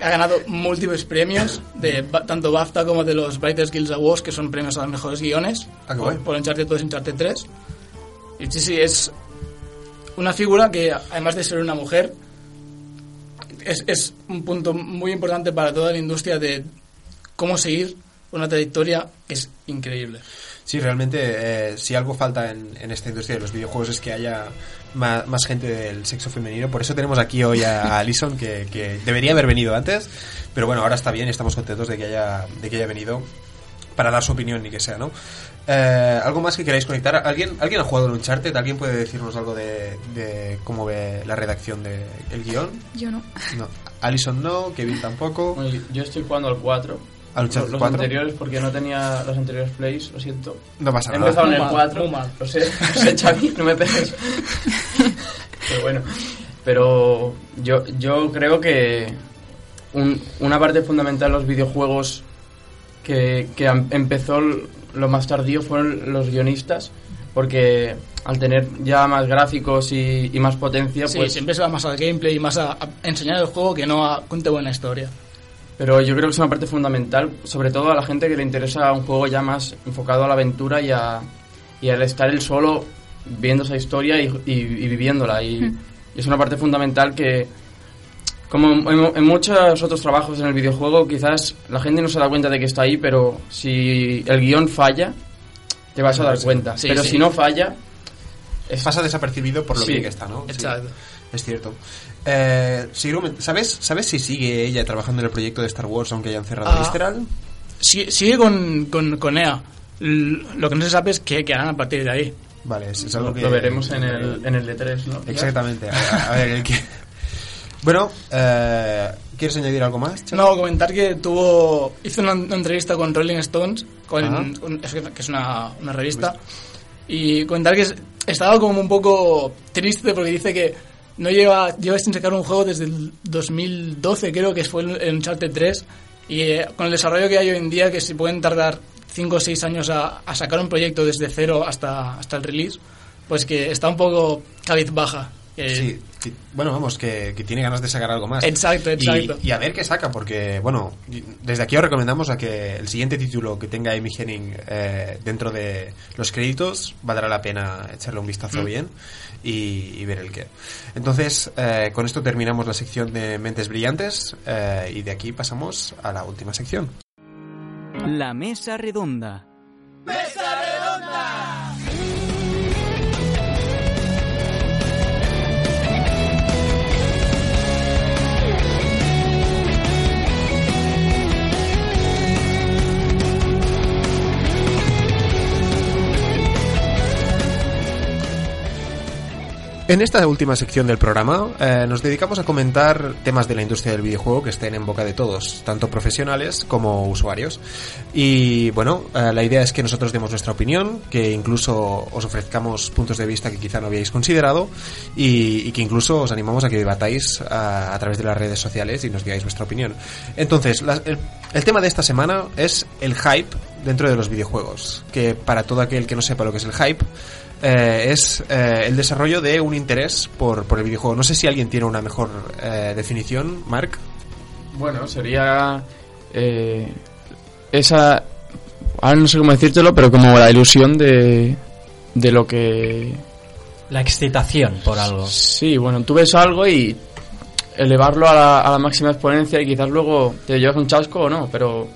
ha ganado múltiples premios, de tanto BAFTA como de los Writers Guild Awards, que son premios a los mejores guiones, Ah, por, guay. por Uncharted 2 y Uncharted 3. Y sí, sí, es una figura que, además de ser una mujer, es, es un punto muy importante para toda la industria de cómo seguir una trayectoria que es increíble. Sí, realmente, eh, si algo falta en, en esta industria de los videojuegos es que haya ma- más, gente del sexo femenino. Por eso tenemos aquí hoy a Alison, que, que debería haber venido antes. Pero bueno, ahora está bien y estamos contentos de que haya, de que haya venido para dar su opinión ni que sea, ¿no? Eh, ¿Algo más que queráis conectar? ¿Alguien, ¿Alguien ha jugado en Uncharted? ¿Alguien puede decirnos algo de, de cómo ve la redacción del guion? Yo no. No. Alison no, Kevin tampoco. Yo estoy jugando al 4. ¿Al los 4? anteriores porque no tenía los anteriores plays, lo siento. No pasa He nada. empezado en el Muy mal, 4, muy mal. lo sé, lo sé, Xavi, no me pegues. Pero bueno, pero yo, yo creo que un- una parte fundamental de los videojuegos que, que am- empezó lo más tardío fueron los guionistas, porque al tener ya más gráficos y, y más potencia, Sí, pues... siempre se va más al gameplay y más a, a enseñar el juego que no a contar buena historia. Pero yo creo que es una parte fundamental, sobre todo a la gente que le interesa un juego ya más enfocado a la aventura y, a, y al estar él solo viendo esa historia y, y- y viviéndola. Y, y es una parte fundamental que, como en, en muchos otros trabajos en el videojuego, quizás la gente no se da cuenta de que está ahí, pero si el guion falla, te vas a dar cuenta. Sí, pero sí. si no falla, es, Pasa desapercibido por lo Sí, bien que está, ¿no? Exacto. Es cierto. Eh, ¿sabes, ¿Sabes si sigue ella trabajando en el proyecto de Star Wars aunque hayan cerrado Ah. Visceral? Sigue, sigue con, con, con EA. Lo que no se sabe es qué, qué harán a partir de ahí. Vale, es, es algo que... Lo veremos en el, en el E3, ¿no? Exactamente. A, a [LAUGHS] ver, el que... Bueno, eh, ¿quieres añadir algo más? No, comentar que tuvo hizo una, una entrevista con Rolling Stones, con, que que es una, una revista, y comentar que es- estaba como un poco triste porque dice que no lleva, lleva sin sacar un juego desde el 2012, creo que fue el Uncharted 3, y eh, con el desarrollo que hay hoy en día, que se pueden tardar 5 o 6 años a, a sacar un proyecto desde cero hasta, hasta el release, pues que está un poco cabizbaja. Que- Sí, sí. bueno, vamos, que, que tiene ganas de sacar algo más. Exacto, exacto. Y, a ver qué saca, porque, bueno, desde aquí os recomendamos a que el siguiente título que tenga Amy Henning eh, dentro de los créditos valdrá la pena echarle un vistazo Mm. bien y, y ver el qué. Entonces, eh, con esto terminamos la sección de Mentes Brillantes eh, y de aquí pasamos a la última sección. La mesa redonda. En esta última sección del programa eh, nos dedicamos a comentar temas de la industria del videojuego que estén en boca de todos, tanto profesionales como usuarios. Y bueno, eh, la idea es que nosotros demos nuestra opinión, que incluso os ofrezcamos puntos de vista que quizá no habíais considerado y, que incluso os animamos a que debatáis a, a través de las redes sociales y nos digáis vuestra opinión. Entonces, el tema de esta semana es el hype dentro de los videojuegos, que para todo aquel que no sepa lo que es el hype, eh, es eh, el desarrollo de un interés por, por el videojuego. No sé si alguien tiene una mejor eh, definición, Mark. Bueno, sería eh, esa... Ahora no sé cómo decírtelo, pero como la ilusión de, de lo que... La excitación por algo. Sí, bueno, tú ves algo y elevarlo a la, a la máxima exponencia y quizás luego te llevas un chasco o no, pero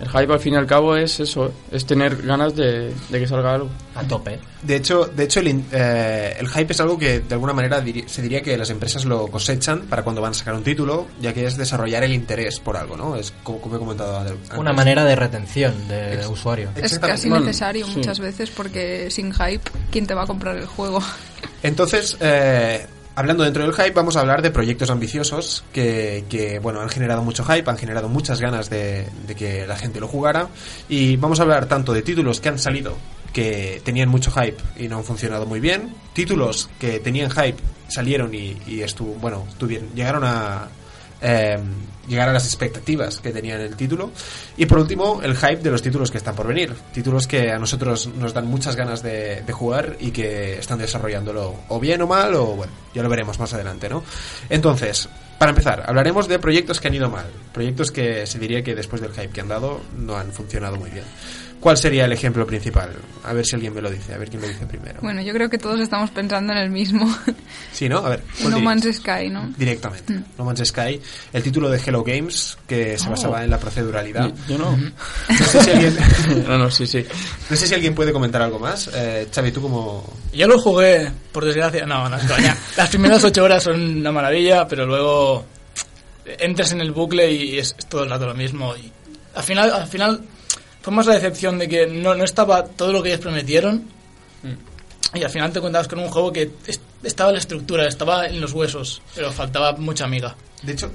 el hype al fin y al cabo es eso, es tener ganas de, de que salga algo. A tope. De hecho, de hecho el, in- eh, el hype es algo que de alguna manera diri- se diría que las empresas lo cosechan para cuando van a sacar un título, ya que es desarrollar el interés por algo, ¿no? Es como, como he comentado antes. Una manera de retención de, Ex- usuario. Es casi Bueno, necesario sí. muchas veces porque sin hype, ¿quién te va a comprar el juego? Entonces, eh, hablando dentro del hype, vamos a hablar de proyectos ambiciosos que, que, bueno, han generado mucho hype, han generado muchas ganas de, de que la gente lo jugara. Y vamos a hablar tanto de títulos que han salido que tenían mucho hype y no han funcionado muy bien, títulos que tenían hype, salieron y, y estuvo, bueno, tuvieron, llegaron a eh, llegar a las expectativas que tenían el título. Y por último, el hype de los títulos que están por venir. Títulos que a nosotros nos dan muchas ganas de, jugar y que están desarrollándolo o bien o mal o bueno, ya lo veremos más adelante, ¿no? Entonces, para empezar, hablaremos de proyectos que han ido mal. Proyectos que se diría que después del hype que han dado no han funcionado muy bien. ¿Cuál sería el ejemplo principal? A ver si alguien me lo dice, a ver quién lo dice primero. Bueno, yo creo que todos estamos pensando en el mismo. [LAUGHS] Sí, ¿no? A ver. ¿cuál no dirías? Man's Sky, ¿no? Directamente. Mm. No Man's Sky, el título de Hello Games, que se Oh. basaba en la proceduralidad. Yo no. No sé si alguien, [LAUGHS] no, no, sí, sí. no sé si alguien puede comentar algo más. Eh, Xavi, tú como... Yo lo jugué, por desgracia, no, no es coña. [LAUGHS] Las primeras ocho horas son una maravilla, pero luego entras en el bucle y es, es todo el rato lo mismo. Y al final, al final fue más la decepción de que no, no estaba todo lo que ellos prometieron. Y al final te encontrabas con un juego que es- estaba en la estructura, estaba en los huesos, pero faltaba mucha amiga. De hecho,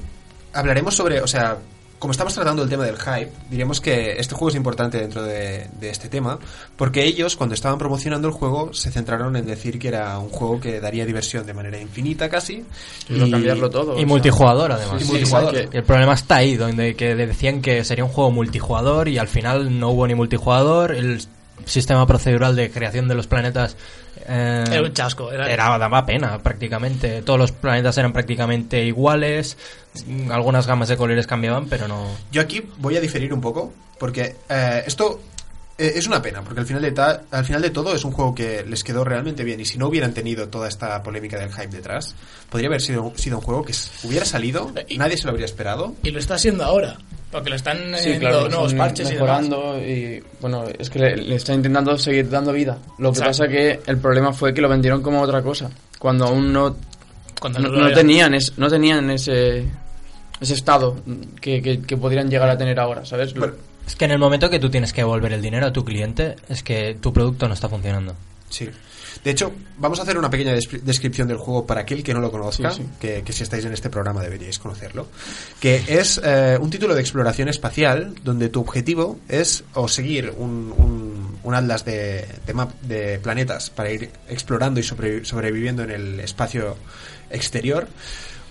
hablaremos sobre, o sea, como estamos tratando el tema del hype, diríamos que este juego es importante dentro de, de este tema, porque ellos, cuando estaban promocionando el juego, se centraron en decir que era un juego que daría diversión de manera infinita casi. Quiero cambiarlo todo. Y sea. multijugador, además. Y multijugador. es que- El problema está ahí, donde que decían que sería un juego multijugador y al final no hubo ni multijugador. El sistema procedural de creación de los planetas eh, Era un chasco. Era, era- daba pena prácticamente. Todos los planetas eran prácticamente iguales. Algunas gamas de colores cambiaban, pero no. Yo aquí voy a diferir un poco, porque eh, esto eh, es una pena, porque al final, de ta- al final de todo es un juego que les quedó realmente bien, y si no hubieran tenido toda esta polémica del hype detrás, podría haber sido, sido un juego que hubiera salido, Y- nadie se lo habría esperado. Y lo está haciendo ahora, porque lo están Sí, eh, claro, nuevos están parches y demás. mejorando y, bueno, es que le, le está intentando seguir dando vida. Lo que Exacto. pasa que el problema fue que lo vendieron como otra cosa, cuando aún no Cuando no, tenían es, no tenían ese ese estado que, que, que podrían llegar a tener ahora, ¿sabes? Es que en el momento que tú tienes que devolver el dinero a tu cliente, es que tu producto no está funcionando. Sí. De hecho, vamos a hacer una pequeña descri- descripción del juego para aquel que no lo conozca, Sí, sí. Que, que si estáis en este programa deberíais conocerlo, que es eh, un título de exploración espacial donde tu objetivo es o seguir un, un- un atlas de, de, map- de planetas para ir explorando y sobrevi- sobreviviendo en el espacio exterior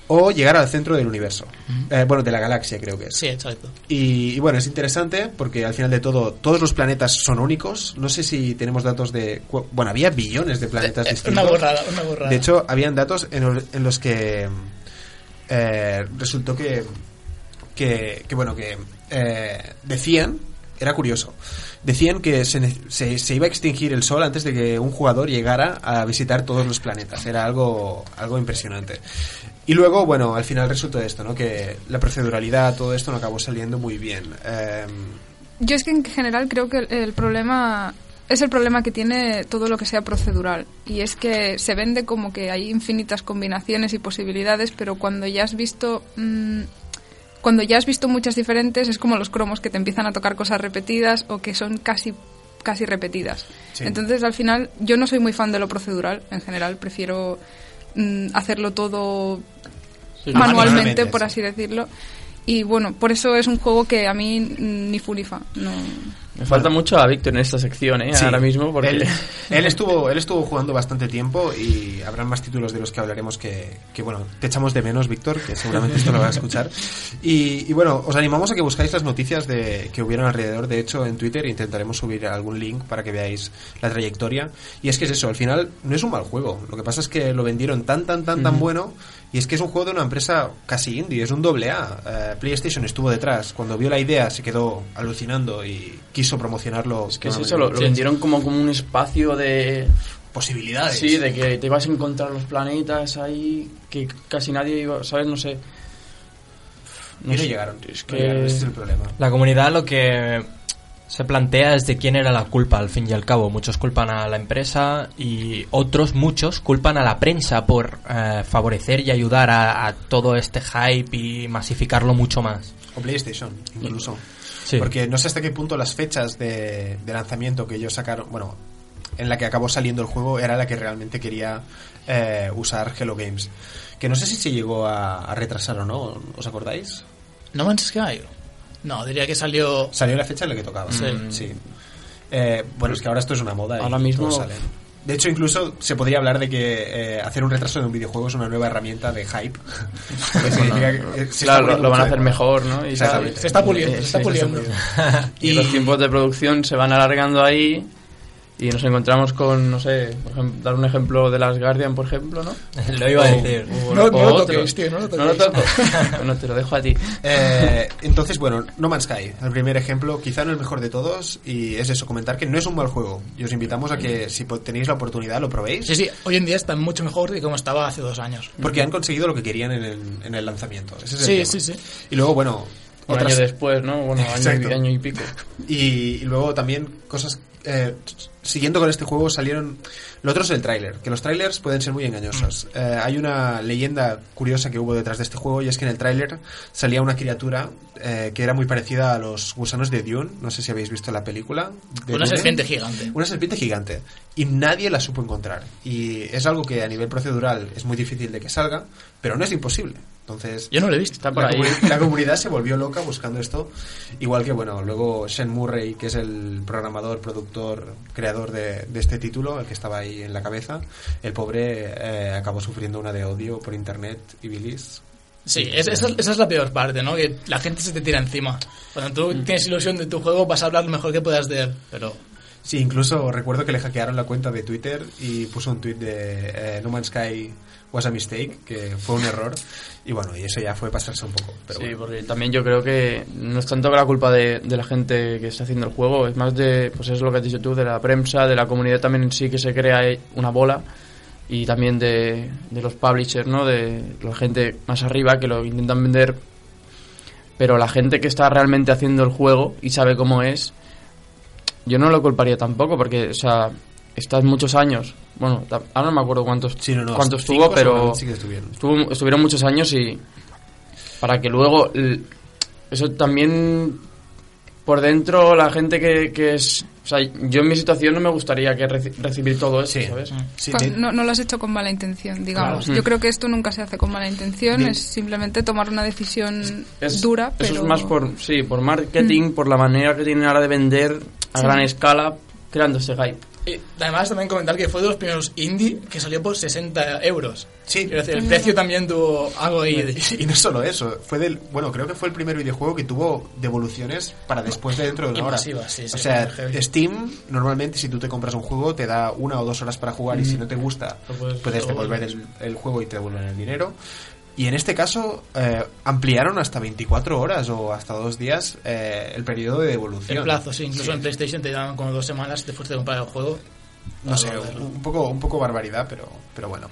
o llegar al centro del universo. Eh, bueno, de la galaxia creo que es. Sí, exacto. Y, y bueno, es interesante porque al final de todo, todos los planetas son únicos. No sé si tenemos datos de. Bueno, había billones de planetas Eh, distintos. Una borrada, una borrada. De hecho, habían datos en, los- en los que eh, resultó que, que, que, bueno, que eh, decían, era curioso, decían que se, se, se iba a extinguir el Sol antes de que un jugador llegara a visitar todos los planetas. Era algo, algo impresionante. Y luego, bueno, al final resultó esto, ¿no? Que la proceduralidad, todo esto no acabó saliendo muy bien. Eh, Yo es que en general creo que el, el problema es el problema que tiene todo lo que sea procedural. Y es que se vende como que hay infinitas combinaciones y posibilidades, pero cuando ya has visto. mm, cuando ya has visto muchas diferentes, es como los cromos que te empiezan a tocar cosas repetidas o que son casi casi repetidas. Sí. Entonces, al final, yo no soy muy fan de lo procedural, en general, prefiero mm, hacerlo todo Sí, manualmente, por sí. así decirlo. Y bueno, por eso es un juego que a mí mm, ni fu ni fa. No. Me falta mucho a Víctor en esta sección, ¿eh? Sí. Ahora mismo, porque... Él, [LAUGHS] él estuvo, él estuvo jugando bastante tiempo y habrán más títulos de los que hablaremos que, que, bueno, te echamos de menos, Víctor, que seguramente esto lo va a escuchar. Y, y, bueno, os animamos a que buscáis las noticias de, que hubieron alrededor. De hecho, en Twitter intentaremos subir algún link para que veáis la trayectoria. Y es que es eso, al final no es un mal juego. Lo que pasa es que lo vendieron tan, tan, tan, tan bueno. Y es que es un juego de una empresa casi indie, es un doble A. Eh, PlayStation estuvo detrás. Cuando vio la idea se quedó alucinando y quiso promocionarlo. Es que es eso, lo, vendieron como, como un espacio de... posibilidades. Sí, de que te ibas a encontrar los planetas ahí, que casi nadie iba, ¿sabes? No sé. Y no sé. llegaron. Es No llegaron, que... ese es el problema. La comunidad lo que se plantea es de quién era la culpa al fin y al cabo. Muchos culpan a la empresa y otros, muchos, culpan a la prensa por eh, favorecer y ayudar a, a todo este hype y masificarlo mucho más. O PlayStation, incluso. Sí. Porque no sé hasta qué punto las fechas de, de lanzamiento que ellos sacaron, bueno, en la que acabó saliendo el juego, era la que realmente quería eh, usar Hello Games. Que no sé si se llegó a, a retrasar o no, ¿os acordáis? ¿No Man's Sky? No, diría que salió... Salió la fecha en la que tocaba. Sí. Eh, bueno, es que ahora esto es una moda. y Ahora mismo- todos salen. De hecho, incluso se podría hablar de que eh, hacer un retraso de un videojuego es una nueva herramienta de hype. [LAUGHS] Que, se Claro, lo, van a hacer mejor, ¿no? Y. Se está puliendo, se está puliendo. Y, [LAUGHS] Y- los tiempos de producción se van alargando ahí y nos encontramos con, no sé, por ejemplo, dar un ejemplo de las Guardian, por ejemplo, ¿no? [LAUGHS] lo iba a decir. o- No- no o lo otro. toquéis, tío, no lo No lo toco. [LAUGHS] bueno, te lo dejo a ti. Eh, entonces, bueno, No Man's Sky, el primer ejemplo, quizá no el mejor de todos, y es eso, comentar que no es un mal juego. Y os invitamos a que, si tenéis la oportunidad, lo probéis, Sí, sí, hoy en día está mucho mejor que como estaba hace dos años. porque han conseguido lo que querían en el, en el lanzamiento. Ese es el Sí, tema. sí, sí. Y luego, bueno, Un otras- año después, ¿no? Bueno, año y, año y pico. Y, y luego también cosas... eh, siguiendo con este juego salieron... Lo otro es el tráiler, que los trailers pueden ser muy engañosos. Eh, hay una leyenda curiosa que hubo detrás de este juego y es que en el tráiler salía una criatura eh, que era muy parecida a los gusanos de Dune. No sé si habéis visto la película. de Una Dune. serpiente gigante. Una serpiente gigante. Y nadie la supo encontrar. Y es algo que a nivel procedural es muy difícil de que salga, pero no es imposible. Entonces, Yo no lo he visto. Está por la, ahí. comuni- la comunidad se volvió loca buscando esto. Igual que, bueno, luego Shen Murray, que es el programador, productor, creador de, de este título, el que estaba ahí en la cabeza, el pobre eh, acabó sufriendo una de odio por internet y bilis. Sí, es- esa, esa es la peor parte, ¿no? Que la gente se te tira encima. Cuando tú Mm. tienes ilusión de tu juego vas a hablar lo mejor que puedas de él, pero... Sí, incluso recuerdo que le hackearon la cuenta de Twitter y puso un tweet de eh, No Man's Sky was a mistake, que fue un error. Y bueno, y eso ya fue pasarse un poco. Pero sí, bueno. porque también yo creo que no es tanto la culpa de, de la gente que está haciendo el juego, es más de, pues es lo que has dicho tú, de la prensa, de la comunidad también en sí que se crea una bola y también de, de los publishers, ¿no? De la gente más arriba que lo intentan vender, pero la gente que está realmente haciendo el juego y sabe cómo es, yo no lo culparía tampoco porque, o sea, estás muchos años, bueno, ahora no me acuerdo cuántos, Sí, no, no, cuántos estuvo, pero sí que estuvieron. estuvo- estuvieron muchos años y para que luego eso también por dentro la gente que, que es O sea, yo en mi situación no me gustaría que reci- recibir todo eso, Sí. ¿sabes? Sí, Pues de- no, no lo has hecho con mala intención, digamos. Claro. Yo creo que esto nunca se hace con mala intención, Bien. es simplemente tomar una decisión Es- dura, pero... Eso es más por, sí, por marketing, por la manera que tienen ahora de vender a Sí. gran escala, creando ese hype. Y además también comentar que fue de los primeros indie que salió por 60 euros. Sí. Quiero decir, el precio también tuvo algo ahí. de- Y, y no solo eso, fue del, bueno, creo que fue el primer videojuego que tuvo devoluciones para después de dentro de una hora. masivas, sí, sí, o sea. Steam normalmente si tú te compras un juego te da una o dos horas para jugar y si no te gusta puedes devolver el, el juego y te devuelven el dinero. Y en este caso eh, ampliaron hasta 24 horas o hasta dos días eh, el periodo de devolución. El plazo, sí. Incluso en PlayStation te daban como dos semanas después de comprar el juego. no sé, un poco un poco barbaridad, pero pero bueno.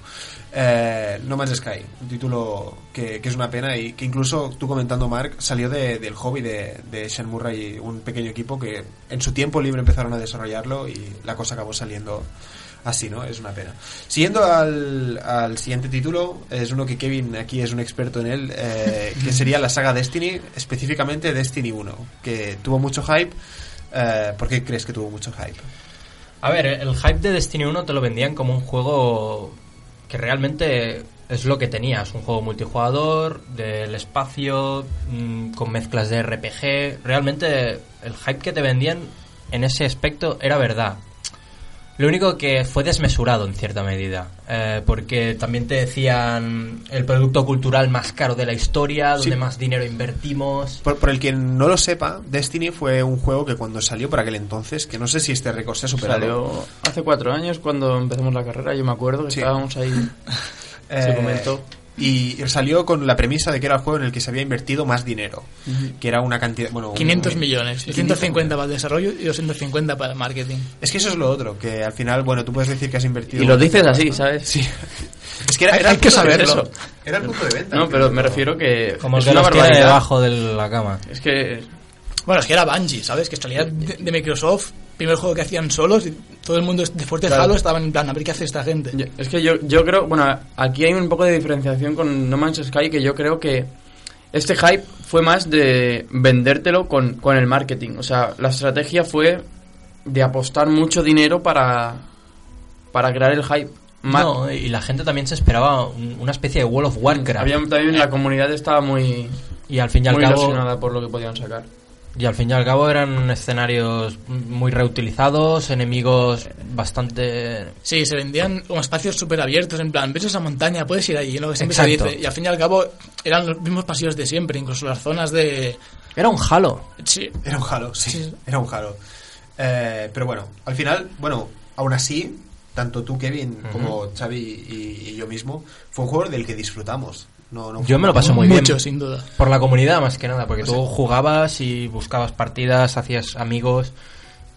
Eh, no Man's Sky, un título que, que es una pena y que incluso tú comentando Mark salió de- del hobby de, de Sean Murray, un pequeño equipo que en su tiempo libre empezaron a desarrollarlo y la cosa acabó saliendo así, ¿no? Es una pena. Siguiendo al, al siguiente título, es uno que Kevin aquí es un experto en él, eh, que sería la saga Destiny, específicamente Destiny 1, que tuvo mucho hype. Eh, ¿Por qué crees que tuvo mucho hype? A ver, el hype de Destiny 1 te lo vendían como un juego que realmente es lo que tenías, un juego multijugador, del espacio, mm, con mezclas de RPG. Realmente el hype que te vendían en ese aspecto era verdad. Lo único que fue desmesurado en cierta medida, eh, porque también te decían el producto cultural más caro de la historia, donde Sí. más dinero invertimos. Por, por el quien no lo sepa, Destiny fue un juego que cuando salió por aquel entonces, que no sé si este récord se ha superado. Salió hace cuatro años cuando empezamos la carrera, yo me acuerdo que Sí. estábamos ahí. Eh, [LAUGHS] se comentó. Y salió con la premisa de que era el juego en el que se había invertido más dinero, que era una cantidad, bueno, un- 500 millones. 500 150 para el desarrollo y 250 para el marketing. Es que eso es lo otro, que al final, bueno, tú puedes decir que has invertido. Y lo dices así, ¿sabes? Sí. Es que era, era hay el que punto de saberlo. venta. Era el punto de venta. No, pero me refiero que Como el es que una barbaridad. debajo de la cama. Es que Bueno, es que era Bungie, ¿sabes? Que salía de, de Microsoft, primer juego que hacían solos y todo el mundo de fuerte Claro. Halo estaban en plan, a ver qué hace esta gente. Yo- Es que yo, yo creo, bueno, aquí hay un poco de diferenciación con No Man's Sky, que yo creo que este hype fue más de vendértelo con, con el marketing. O sea, la estrategia fue de apostar mucho dinero para, para crear el hype. Ma- No, y la gente también se esperaba un- una especie de World of Warcraft. Había también la comunidad estaba muy, y al fin y al muy cabo ilusionada por lo que podían sacar. Y al fin y al cabo eran escenarios muy reutilizados, enemigos bastante Sí, se vendían como espacios súper abiertos, en plan, ves esa montaña, puedes ir allí, lo que siempre Exacto. se dice. Y al fin y al cabo eran los mismos pasillos de siempre, incluso las zonas de... era un Halo. Sí, Era un Halo, sí, Sí. era un Halo. Eh, pero bueno, al final, bueno, aún así, tanto tú, Kevin, como Xavi y, y yo mismo, fue un juego del que disfrutamos. No, no Yo me lo paso muy mucho, bien. sin duda. Por la comunidad más que nada, porque O tú jugabas y buscabas partidas, hacías amigos,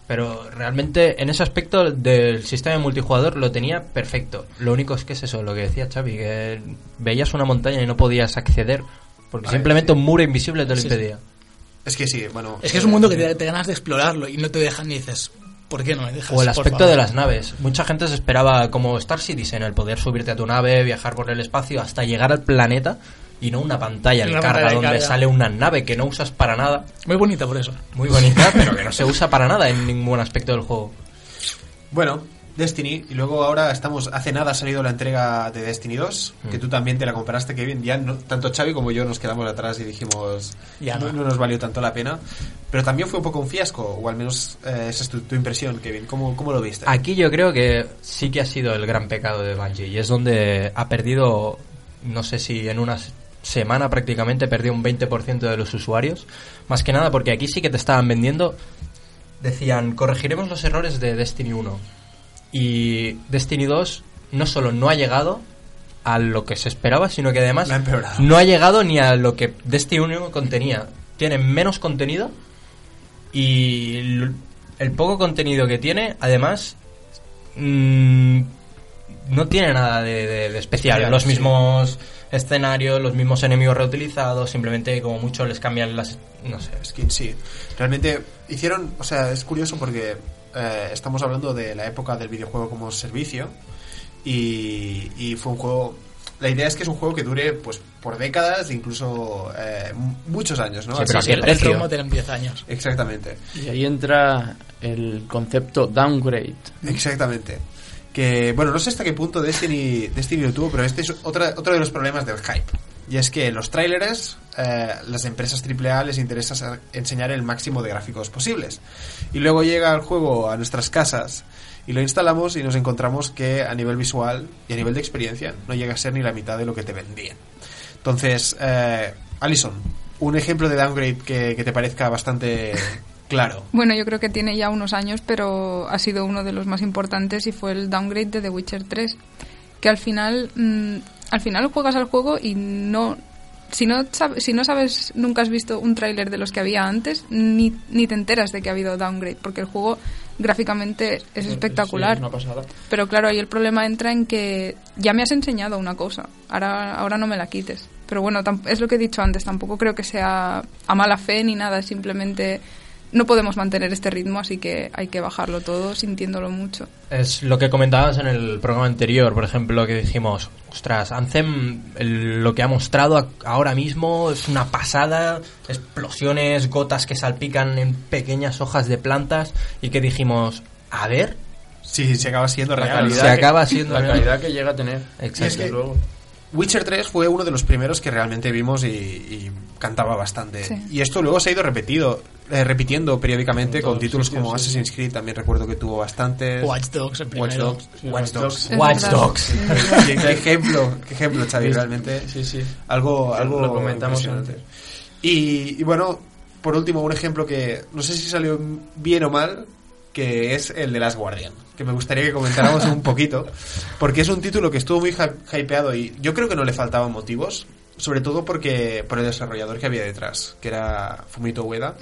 pero realmente en ese aspecto del sistema de multijugador lo tenía perfecto. Lo único es que es eso, lo que decía Xavi, que veías una montaña y no podías acceder, porque simplemente sí. un muro invisible te lo Sí, impedía. Es que sí, bueno. Es que es un mundo que te, te ganas de explorarlo y no te dejan ni dices, ¿por qué no me dejas? O el aspecto favor?". de las naves. Mucha gente se esperaba como Star Citizen, el poder subirte a tu nave, viajar por el espacio hasta llegar al planeta y no una pantalla de Una carga pantalla de donde carga. sale una nave que no usas para nada. Muy bonita por eso. Muy bonita, pero que no se usa para nada en ningún aspecto del juego. Bueno, Destiny, y luego ahora estamos, hace nada ha salido la entrega de Destiny 2, Mm. que tú también te la compraste, Kevin, ya no- tanto Xavi como yo nos quedamos atrás y dijimos, Ya no, no. no nos valió tanto la pena, pero también fue un poco un fiasco, o al menos eh, esa es tu, tu impresión, Kevin, ¿cómo, cómo lo viste? Aquí yo creo que sí que ha sido el gran pecado de Bungie y es donde ha perdido, no sé si en una semana prácticamente perdió un 20% de los usuarios. Más que nada porque aquí sí que te estaban vendiendo, decían, corregiremos los errores de Destiny 1. Y Destiny 2 no solo no ha llegado a lo que se esperaba, sino que además ha no ha llegado ni a lo que Destiny 1 contenía. Tiene menos contenido y el poco contenido que tiene, además, mm, no tiene nada de, de- de especial. Los sí. mismos escenarios, los mismos enemigos reutilizados, simplemente como mucho les cambian las... no sé. Skin, sí. Realmente hicieron, o sea, es curioso porque eh, estamos hablando de la época del videojuego como servicio y, y fue un juego la idea es que es un juego que dure pues por décadas, incluso eh, muchos años, ¿no? Sí, pero Así ¿a qué que- El promo tienen 10 años. Exactamente, Y ahí entra el concepto downgrade. exactamente. Que, bueno, no sé hasta qué punto Destiny, Destiny lo tuvo, pero este es otra, otro de los problemas del hype. Y es que los trailers, eh, las empresas AAA les interesa sa- enseñar el máximo de gráficos posibles. Y luego llega el juego a nuestras casas y lo instalamos y nos encontramos que a nivel visual y a nivel de experiencia no llega a ser ni la mitad de lo que te vendían. Entonces, eh, Alison, un ejemplo de downgrade que, que te parezca bastante [LAUGHS] claro. Bueno, yo creo que tiene ya unos años, pero ha sido uno de los más importantes y fue el downgrade de The Witcher 3. Que al final, mm, al final juegas al juego y no. Si no, si no sabes, nunca has visto un tráiler de los que había antes, ni, ni te enteras de que ha habido downgrade, porque el juego gráficamente es espectacular. Sí, una pasada. Pero claro, ahí el problema entra en que ya me has enseñado una cosa, ahora, ahora no me la quites. Pero bueno, es lo que he dicho antes, tampoco creo que sea a mala fe ni nada, simplemente no podemos mantener este ritmo, así que hay que bajarlo todo sintiéndolo mucho. Es lo que comentabas en el programa anterior, por ejemplo, que dijimos, ostras, Anthem el- lo que ha mostrado a- ahora mismo es una pasada, explosiones, gotas que salpican en pequeñas hojas de plantas y que dijimos, a ver, Sí, se acaba siendo La real. calidad, Se que- acaba siendo la calidad que llega a tener. Exacto. Desde Es que- luego. Witcher 3 fue uno de los primeros que realmente vimos y, y cantaba bastante. Sí. Y esto luego se ha ido repetido, eh, repitiendo periódicamente Con títulos como sí, Assassin's Creed, también recuerdo que tuvo bastantes. Watch Dogs, el Watch. Dogs. Sí, Watch Watch Dogs. Es Watch. Dogs. [LAUGHS] qué, qué ejemplo, qué ejemplo, Xavi, realmente. Sí, sí. Algo, algo Lo comentamos antes. Y, y bueno, por último, un ejemplo que no sé si salió bien o mal, que es el de Last Guardian, que me gustaría que comentáramos un poquito, porque es un título que estuvo muy hy- hypeado y yo creo que no le faltaban motivos, sobre todo porque por el desarrollador que había detrás, que era Fumito Ueda,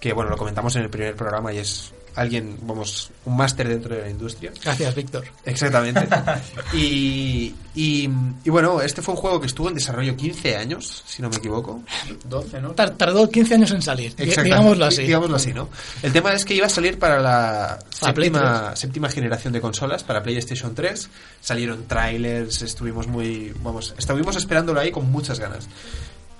que bueno, lo comentamos en el primer programa y es alguien, vamos, un máster dentro de la industria. Gracias, Víctor. Exactamente. [LAUGHS] Y, y, y bueno, este fue un juego que estuvo en desarrollo 15 años, si no me equivoco. 12, ¿no? Tar- Tardó 15 años en salir, digámoslo así. Digámoslo así, ¿no? El tema es que iba a salir para la séptima, séptima generación de consolas, para PlayStation 3. Salieron trailers, estuvimos muy... Vamos, estuvimos esperándolo ahí con muchas ganas.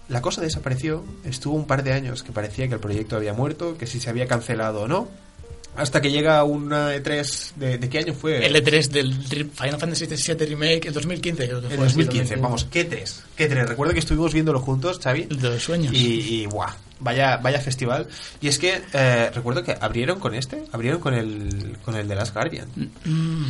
La cosa desapareció, estuvo un par de años que parecía que el proyecto había muerto, que si se había cancelado o no. Hasta que llega una E3... ¿De, de qué año fue? El E3 del Final Fantasy VII Remake en 2015, creo que fue. 2015, vamos, ¿qué 3? ¿Qué 3? Recuerdo que estuvimos viéndolo juntos, Xavi. El de los sueños. Y, y vaya, vaya festival. Y es que eh, recuerdo que abrieron con este, abrieron con el, con el de Last Guardian. Mm,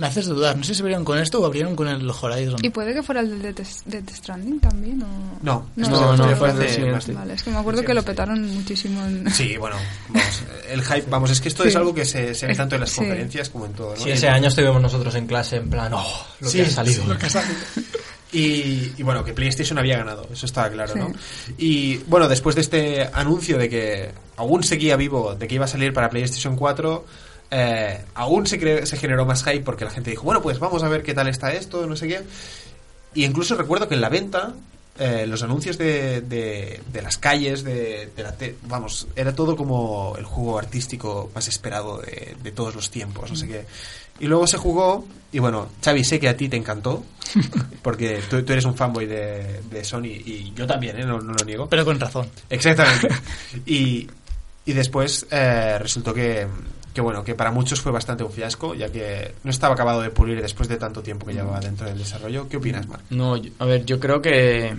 me haces dudar, no sé si abrieron con esto o abrieron con el Horizon. ¿Y puede que fuera el de Death Stranding también? O... No, No, no, no, siguiente. más- Vale, es que me acuerdo que lo petaron muchísimo en... Sí, bueno, vamos, el hype, vamos, es que esto Sí. es algo que se, se ve tanto en las sí. conferencias como en todo, ¿no? Sí, ese año estuvimos nosotros en clase en plan, oh, lo Sí, que ha salido. sí, lo que ha salido. Y, y bueno, que PlayStation había ganado, eso estaba claro, ¿no? Y bueno, después de este anuncio de que aún seguía vivo, de que iba a salir para PlayStation 4, eh, aún se, cre- se generó más hype porque la gente dijo, bueno, pues vamos a ver qué tal está esto, no sé qué. Y incluso recuerdo que en la venta, eh, los anuncios de, de, de las calles, de, de la vamos, era todo como el juego artístico más esperado de, todos los tiempos, no sé qué. Y luego se jugó, y bueno, Xavi, sé que a ti te encantó, [LAUGHS] porque tú, tú eres un fanboy de, de Sony, y yo también, ¿eh? no, no lo niego. Pero con razón. Exactamente. [LAUGHS] Y, y después eh, resultó que, que, bueno, que para muchos fue bastante un fiasco, ya que no estaba acabado de pulir después de tanto tiempo que llevaba dentro del desarrollo. ¿Qué opinas, Marc? No, a ver, yo creo que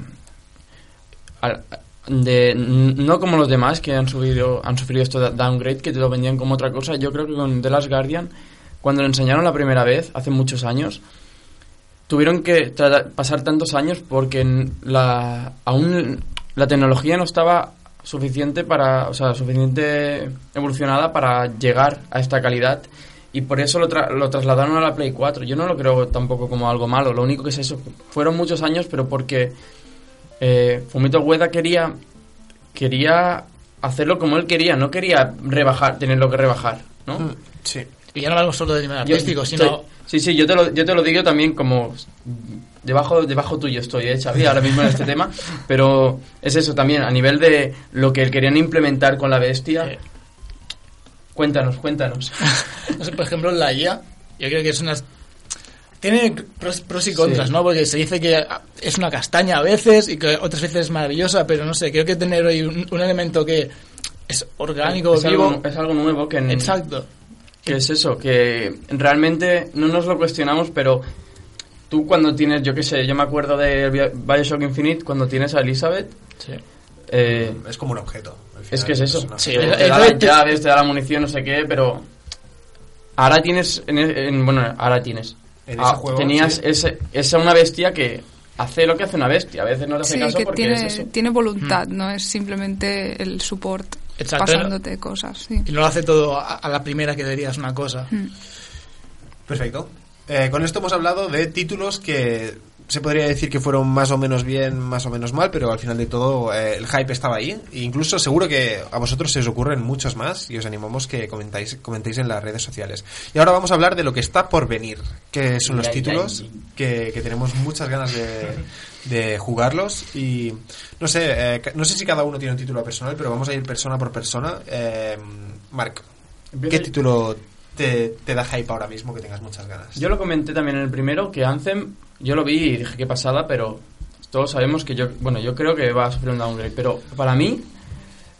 de, no como los demás que han subido han sufrido esto de downgrade que te lo vendían como otra cosa. Yo creo que con The Last Guardian cuando lo enseñaron la primera vez hace muchos años tuvieron que pasar tantos años porque la aún la tecnología no estaba suficiente para, o sea, suficiente evolucionada para llegar a esta calidad y por eso lo, tra- lo trasladaron a la Play 4. Yo no lo creo tampoco como algo malo, lo único que es eso, fueron muchos años, pero porque eh, Fumito Ueda quería quería hacerlo como él quería, no quería rebajar, tenerlo que rebajar, ¿no? Sí. Y ya no algo solo de nivel Yo artístico, estoy- sino... Sí, sí, yo te, lo, yo te lo digo también como... Debajo, debajo tuyo estoy, ¿eh, Xavi? Ahora mismo en este tema. Pero es eso también, a nivel de lo que querían implementar con la bestia. Cuéntanos, cuéntanos. [LAUGHS] No sé, por ejemplo, la IA, yo creo que es una... tiene pros, pros y contras, Sí. ¿no? Porque se dice que es una castaña a veces y que otras veces es maravillosa, pero no sé, creo que tener ahí un, un elemento que es orgánico, es, vivo. algo, es algo nuevo que, en- Exacto. que es eso, que realmente no nos lo cuestionamos, pero tú cuando tienes, yo qué sé, yo me acuerdo de Bi- Bioshock Infinite, cuando tienes a Elizabeth, Sí. eh, Es como un objeto. al es final, que es eso. personaje. Sí, te, da las llaves, te da la munición, no sé qué, pero ahora tienes, en, en- bueno, ahora tienes. En Ah, ese juego, tenías sí. ese, esa una bestia que hace lo que hace una bestia, a veces no te hace Sí, caso que porque tiene, es eso. tiene voluntad, no es simplemente el support Exacto. pasándote cosas. Sí. Y no lo hace todo a, a la primera que dirías una cosa. Mm. Perfecto. Eh, con esto hemos hablado de títulos que se podría decir que fueron más o menos bien, más o menos mal, pero al final de todo eh, el hype estaba ahí. E incluso seguro que a vosotros se os ocurren muchos más y os animamos que comentáis, comentéis en las redes sociales. Y ahora vamos a hablar de lo que está por venir, que son los títulos que, que tenemos muchas ganas de, de jugarlos y no sé, eh, no sé si cada uno tiene un título personal, pero vamos a ir persona por persona. Eh, Marc, ¿qué título te, te da hype ahora mismo que tengas muchas ganas? Yo lo comenté también en el primero, que Anthem, yo lo vi y dije qué pasada, pero todos sabemos que yo, bueno, yo creo que va a sufrir un downgrade, pero para mí,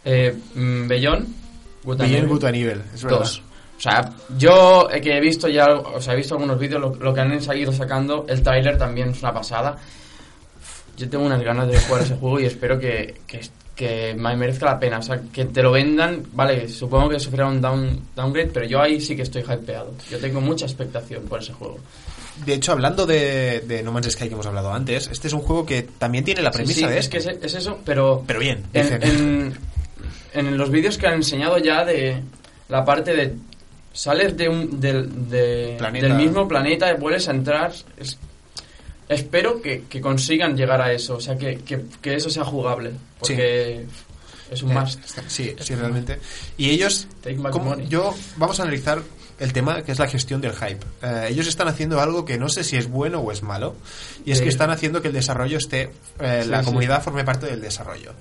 eh, mm, Beyond, Good nivel, es verdad. dos. O sea, yo que he visto ya, o sea, he visto algunos vídeos, lo, lo que han seguido sacando, el trailer también es una pasada. Yo tengo unas ganas de jugar ese juego y espero que, que, que me merezca la pena. O sea, que te lo vendan, vale, supongo que sufrirá un down, downgrade, pero yo ahí sí que estoy hypeado. Yo tengo mucha expectación por ese juego. De hecho, hablando de, de No Man's Sky que hemos hablado antes, este es un juego que también tiene la Sí, premisa sí, de es esto. que es, es eso, pero Pero bien, en, dicen. en, en los vídeos que han enseñado ya de la parte de sales de un, del, de- del mismo planeta y vuelves a entrar es- espero que, que consigan llegar a eso o sea que, que, que eso sea jugable porque es un Eh, must Sí, sí, realmente. Y ellos, Take back ¿cómo- money. yo, vamos a analizar el tema que es la gestión del hype. Eh, ellos están haciendo algo que no sé si es bueno o es malo, y es Sí. que están haciendo que el desarrollo esté, eh, Sí, la sí. comunidad forme parte del desarrollo.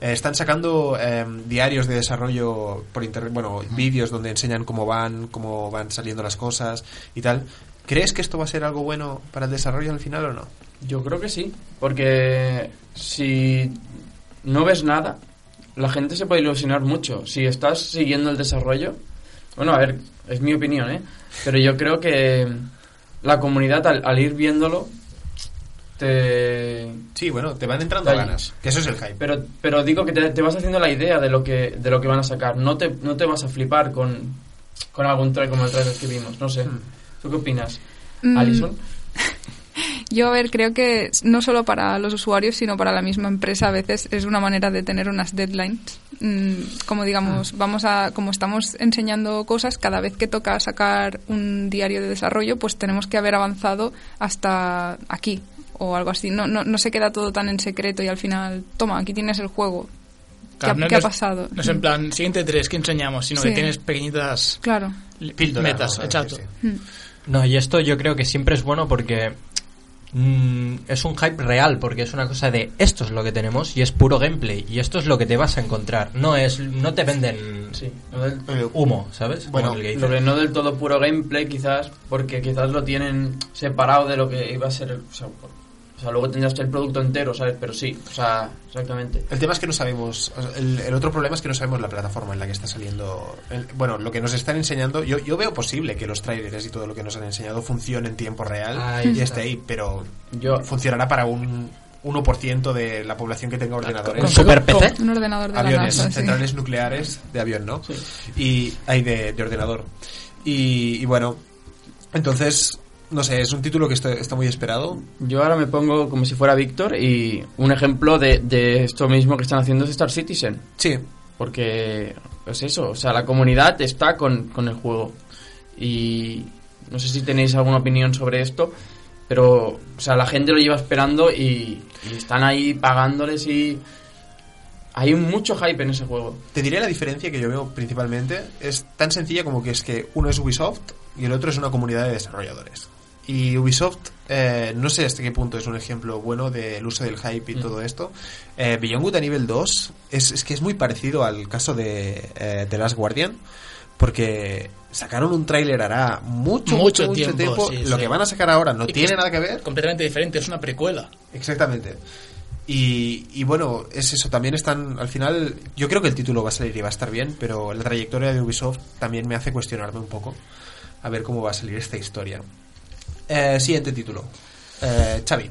Eh, están sacando eh, diarios de desarrollo por internet, bueno, vídeos donde enseñan cómo van, cómo van saliendo las cosas y tal. ¿Crees que esto va a ser algo bueno para el desarrollo al final o no? yo creo que sí porque si no ves nada la gente se puede ilusionar mucho si estás siguiendo el desarrollo bueno a ver es mi opinión eh pero yo creo que la comunidad al, al ir viéndolo te Sí, bueno, te van entrando ganas, que eso es el hype. pero pero digo que te, te vas haciendo la idea de lo que de lo que van a sacar no te no te vas a flipar con con algún trailer como el trailer que vimos no sé Hmm. Tú qué opinas Mm, Alison [LAUGHS] Yo, a ver, creo que no solo para los usuarios, sino para la misma empresa a veces es una manera de tener unas deadlines. Mm, Como digamos, vamos a, como estamos enseñando cosas, cada vez que toca sacar un diario de desarrollo, pues tenemos que haber avanzado hasta aquí o algo así. No, no, no se queda todo tan en secreto y al final, toma, aquí tienes el juego. ¿Qué, ha- no- qué pasado? No es en plan, siguiente tres, que enseñamos? Sino que tienes pequeñitas Claro. Píldoras, metas, exacto. sí. No, y esto yo creo que siempre es bueno porque mm, es un hype real, porque es una cosa de esto es lo que tenemos y es puro gameplay y esto es lo que te vas a encontrar. No es, no te venden sí no del- Eh, humo, ¿sabes? Bueno. Lo que no del todo puro gameplay, quizás, porque quizás lo tienen separado de lo que iba a ser. O sea, o sea, luego tendrás el producto entero, ¿sabes? Pero sí, o sea, exactamente. El tema es que no sabemos. El, el otro problema es que no sabemos la plataforma en la que está saliendo. el- bueno, lo que nos están enseñando. Yo, yo veo posible que los trailers y todo lo que nos han enseñado funcione en tiempo real Ahí y está. esté ahí, pero Yo, funcionará para un 1% de la población que tenga ordenadores. ¿Con Super PC? Un ordenador de aviones, la NASA, sí. centrales nucleares de avión, ¿no? Sí. Y hay de, de ordenador. Y, y bueno, entonces, no sé, es un título que está, está muy esperado. yo ahora me pongo como si fuera Víctor y un ejemplo de, de esto mismo que están haciendo es Star Citizen. Sí, Porque es eso, o sea, la comunidad está con, con el juego. Y no sé si tenéis alguna opinión sobre esto, pero, o sea, la gente lo lleva esperando y, y están ahí pagándoles y... Hay mucho hype en ese juego. Te diré la diferencia que yo veo principalmente. Es tan sencilla como que es que uno es Ubisoft y el otro es una comunidad de desarrolladores. Y Ubisoft, eh, no sé hasta qué punto es un ejemplo bueno del uso del hype y Mm. todo esto. Eh, Beyond Good a nivel 2 es, es que es muy parecido al caso de eh, The Last Guardian. porque sacaron un tráiler hará mucho, Mucho mucho, tiempo, tiempo. sí, Lo sí. que van a sacar ahora no Y tiene nada que ver. Completamente diferente, es una precuela. Exactamente. Y, y bueno, es eso, también están, al final, yo creo que el título va a salir y va a estar bien, pero la trayectoria de Ubisoft también me hace cuestionarme un poco a ver cómo va a salir esta historia. Eh, siguiente título. Eh, Xavi.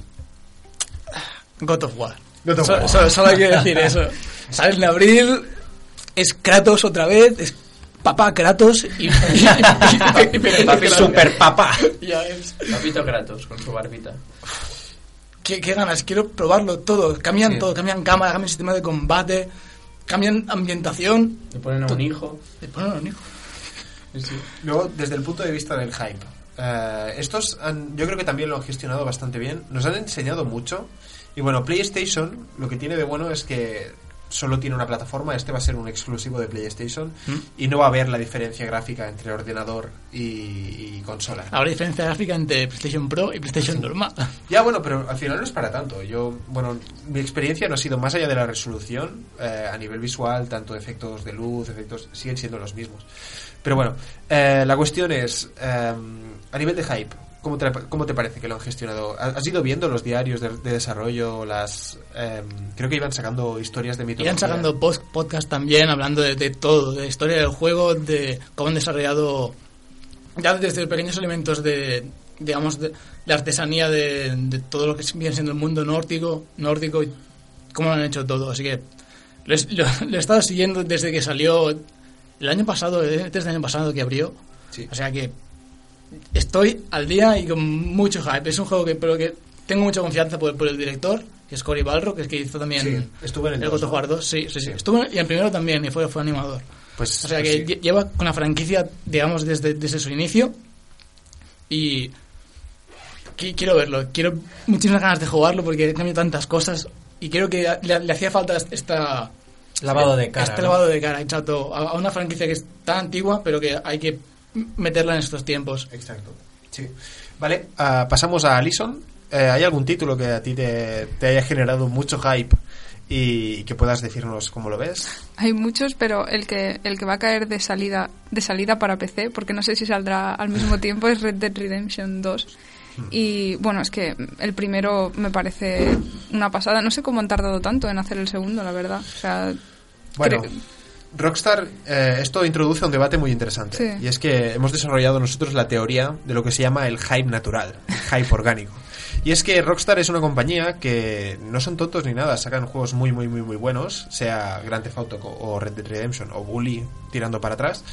God of War. God of Solo- War. Solo, solo hay que decir [LAUGHS] eso. Sale en abril, es Kratos otra vez, es papá Kratos y... [LAUGHS] y- y- y- Papi Super papá. Ya es. Papito Kratos con su barbita. ¿Qué, qué ganas? Quiero probarlo todo. Cambian Sí. todo, cambian cámara, cambian sistema de combate, cambian ambientación. Le ponen a un hijo. Le ponen a un hijo. Luego, desde el punto de vista del hype, eh, estos han- yo creo que también lo han gestionado bastante bien. Nos han enseñado mucho. Y bueno, PlayStation lo que tiene de bueno es que solo tiene una plataforma. Este va a ser un exclusivo de PlayStation. Y no va a haber la diferencia gráfica entre ordenador y, y consola. Habrá diferencia gráfica entre PlayStation Pro y PlayStation normal. Ya, bueno, pero al final no es para tanto. Yo, bueno, mi experiencia no ha sido más allá de la resolución eh, a nivel visual, tanto efectos de luz, efectos, siguen siendo los mismos. Pero bueno, eh, la cuestión es, eh, a nivel de hype, ¿cómo te, cómo te parece que lo han gestionado? ¿Has ido viendo los diarios de, de desarrollo? las eh, Creo que iban sacando historias de mitología. Irán sacando post- podcast también hablando de, de todo, de la historia del juego, de cómo han desarrollado ya desde pequeños elementos de digamos de la artesanía de, de todo lo que viene siendo el mundo nórdico, nórdico y cómo lo han hecho todo. Así que lo, he- lo- lo he estado siguiendo desde que salió el año pasado, eh, desde el año pasado que abrió. Sí. O sea que estoy al día y con mucho hype. Es un juego que, pero que tengo mucha confianza por, por el director, que es Cory Balro, que es que hizo también Sí, estuvo en el el. War 2. Sí, sí, sí. Sí. Estuvo en- y en primero también, y fue, fue animador. Pues, O sea pues que sí. lle- lleva con la franquicia, digamos, desde, desde su inicio. Y qui- quiero verlo. Quiero muchísimas ganas de jugarlo porque cambia tantas cosas. Y creo que le, le hacía falta esta, Lavado de cara. este ¿no? lavado de cara, exacto. A, a una franquicia que es tan antigua, pero que hay que meterla en estos tiempos. Exacto. Sí. Vale, ah, pasamos a Alison. Eh, ¿Hay algún título que a ti te, te haya generado mucho hype y que puedas decirnos cómo lo ves? [LAUGHS] Hay muchos, pero el que el que va a caer de salida de salida para PC, porque no sé si saldrá al mismo [LAUGHS] tiempo, es Red Dead Redemption 2. Y bueno, es que el primero me parece una pasada. No sé cómo han tardado tanto en hacer el segundo, la verdad. O sea, Bueno, creo- Rockstar, eh, esto introduce un debate muy interesante. Sí. Y es que hemos desarrollado nosotros la teoría de lo que se llama el hype natural, el hype orgánico. [LAUGHS] Y es que Rockstar es una compañía que no son tontos ni nada, sacan juegos muy, muy, muy, muy buenos, sea Grand Theft Auto o Red Dead Redemption o Bully tirando para atrás.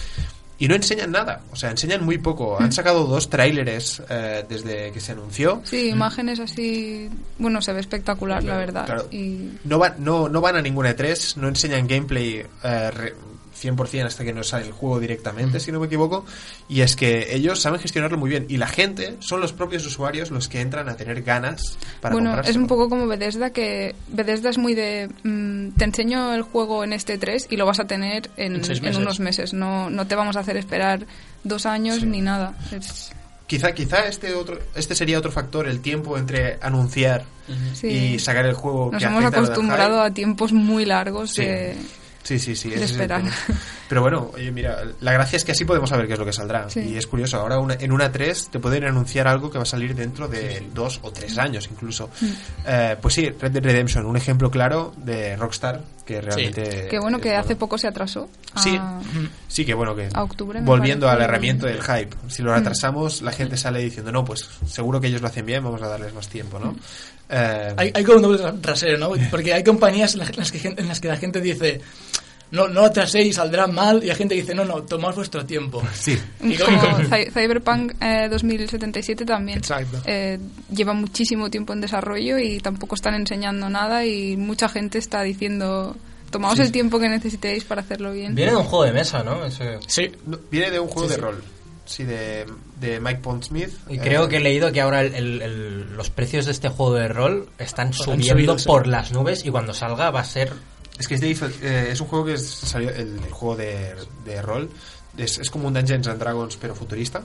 Y no enseñan nada, o sea, enseñan muy poco. Han sacado dos tráileres eh, desde que se anunció. sí, imágenes así. Bueno, se ve espectacular, la verdad. Claro. Y No, van no, no van a ninguna E3, no enseñan gameplay eh, re- 100% hasta que no sale el juego directamente, si no me equivoco. Y es que ellos saben gestionarlo muy bien. Y la gente, son los propios usuarios los que entran a tener ganas para bueno, es un poco como Bethesda, que Bethesda es muy de. mm, te enseño el juego en este 3 y lo vas a tener en, unos meses. No, no te vamos a hacer esperar dos años ni nada. Es- Quizá, quizá este, otro, este sería otro factor, el tiempo entre anunciar y sacar el juego. Nos que hemos a acostumbrado hype. a tiempos muy largos Sí. de. Sí, sí, sí. de ese es el esperar. tema. [LAUGHS] Pero bueno, oye, mira, la gracia es que así podemos saber qué es lo que saldrá. Sí. Y es curioso, ahora una- en una 3 te pueden anunciar algo que va a salir dentro de dos o tres años incluso. Mm. Eh, pues sí, Red Dead Redemption, un ejemplo claro de Rockstar que realmente... Que bueno, que bueno. hace poco se atrasó. Sí. a- Sí, que bueno, que A octubre, volviendo parece. a la herramienta del hype, si lo Mm. retrasamos, la gente sale diciendo, no, pues seguro que ellos lo hacen bien, vamos a darles más tiempo, ¿no? Eh, Hay, hay como un doble rasero, ¿no? Porque hay compañías en las, en las que, en las que la gente dice, no, no atraséis, saldrá mal, y la gente dice, no, no, tomad vuestro tiempo. [LAUGHS] sí, Y Como como- Cy- Cyberpunk eh, 2077 también. Exacto. Eh, lleva muchísimo tiempo en desarrollo y tampoco están enseñando nada y mucha gente está diciendo tomaos el tiempo que necesitéis para hacerlo bien. Viene de un juego de mesa, ¿no? Ese- Sí, viene de un juego Sí, de sí. rol. Sí, de, de Mike Pondsmith. Y Eh, creo que he leído que ahora el- el- el- los precios de este juego de rol están subiendo subido, sí. por las nubes y cuando salga va a ser... Es que es, de eh, es un juego que es- salió, el, el juego de, de rol. Es, es como un Dungeons and Dragons, pero futurista.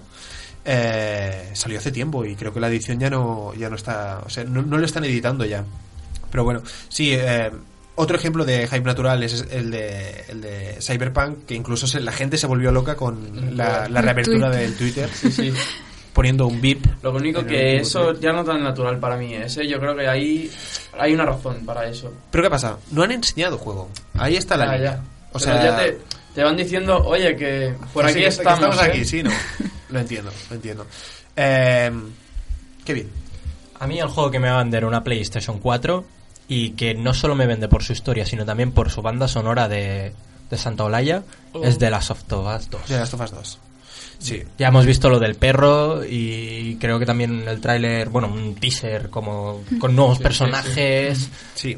Eh, salió hace tiempo y creo que la edición ya no, ya no está. O sea, no, no lo están editando ya. Pero bueno, sí, eh, otro ejemplo de hype natural es el de, el de Cyberpunk, que incluso se- la gente se volvió loca con la, reapertura Twitter. del Twitter, Sí, sí. poniendo un beep. Lo único que eso tweet. ya no tan natural para mí es, ¿eh? Yo creo que ahí hay una razón para eso. Pero ¿qué pasa? No han enseñado juego. Ahí está la Ya, línea. ya. O Pero sea, ya te, te van diciendo, oye, que por Sí, aquí que- que estamos. ¿eh? aquí, sí, no. [LAUGHS] Lo entiendo, lo entiendo. Eh, Kevin. A mí el juego que me va a vender una PlayStation 4 y que no solo me vende por su historia, sino también por su banda sonora de, de Santa Olaya, Oh. es de Last of Us 2. De Last of Us 2. Sí. Ya hemos visto lo del perro y creo que también el tráiler, bueno, un teaser como con nuevos personajes. Sí.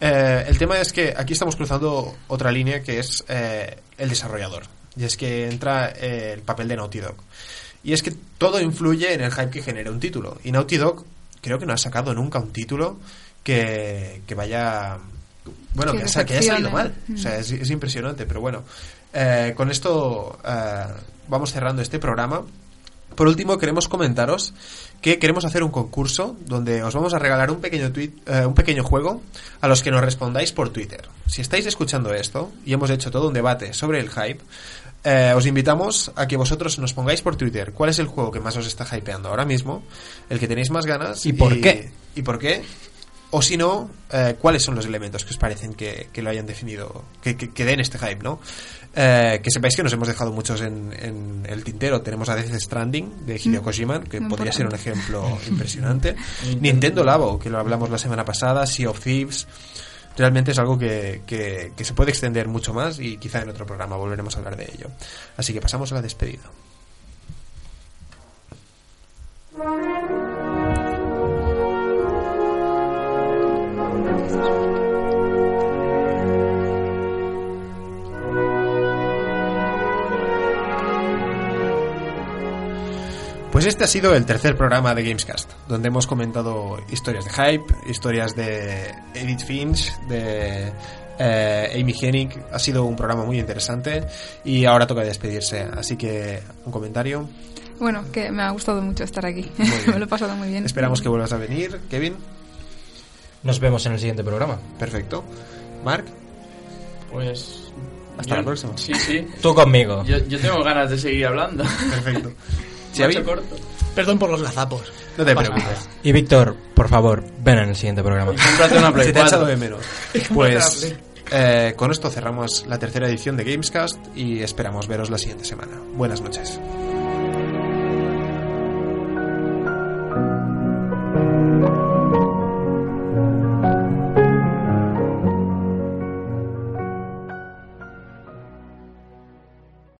Eh, el tema es que aquí estamos cruzando otra línea que es eh, el desarrollador. Y es que entra eh, el papel de Naughty Dog. Y es que todo influye en el hype que genera un título. Y Naughty Dog creo que no ha sacado nunca un título que, que vaya... Bueno, Que que, haya salido mal. O sea, es, es impresionante, pero bueno. Eh, con esto eh, vamos cerrando este programa. Por último, queremos comentaros que queremos hacer un concurso donde os vamos a regalar un pequeño tweet, eh, un pequeño juego a los que nos respondáis por Twitter. Si estáis escuchando esto y hemos hecho todo un debate sobre el hype, eh, os invitamos a que vosotros nos pongáis por Twitter cuál es el juego que más os está hypeando ahora mismo, el que tenéis más ganas ¿Y por qué? y por qué. O si no, eh, cuáles son los elementos que os parecen que, que lo hayan definido, que, que, que den este hype, ¿no? Eh, que sepáis que nos hemos dejado muchos en, en el tintero. Tenemos a Death Stranding de Hideo Kojima, que Muy podría ser un ejemplo [LAUGHS] impresionante. Nintendo Labo, que lo hablamos la semana pasada, Sea of Thieves. Realmente es algo que, que, que se puede extender mucho más y quizá en otro programa volveremos a hablar de ello. Así que pasamos a la despedida. Pues este ha sido el tercer programa de Gamescast, donde hemos comentado historias de hype, historias de Edith Finch, de eh, Amy Hennig. Ha sido un programa muy interesante y ahora toca despedirse. Así que un comentario. Bueno, que me ha gustado mucho estar aquí. [LAUGHS] me lo he pasado muy bien. Esperamos que vuelvas a venir, Kevin. Nos vemos en el siguiente programa. Perfecto. Mark. Pues. Hasta la próxima. Sí, sí. Tú conmigo. Yo, yo tengo ganas de seguir hablando. Perfecto. [LAUGHS] Xavi, corto. Perdón por los gazapos. no te preocupes. Y Víctor, por favor, ven en el siguiente programa. Cómprate una Play [LAUGHS] Se te ha 4. echado de menos. [LAUGHS] Pues eh, con esto cerramos la tercera edición de Gamescast y esperamos veros la siguiente semana. Buenas noches.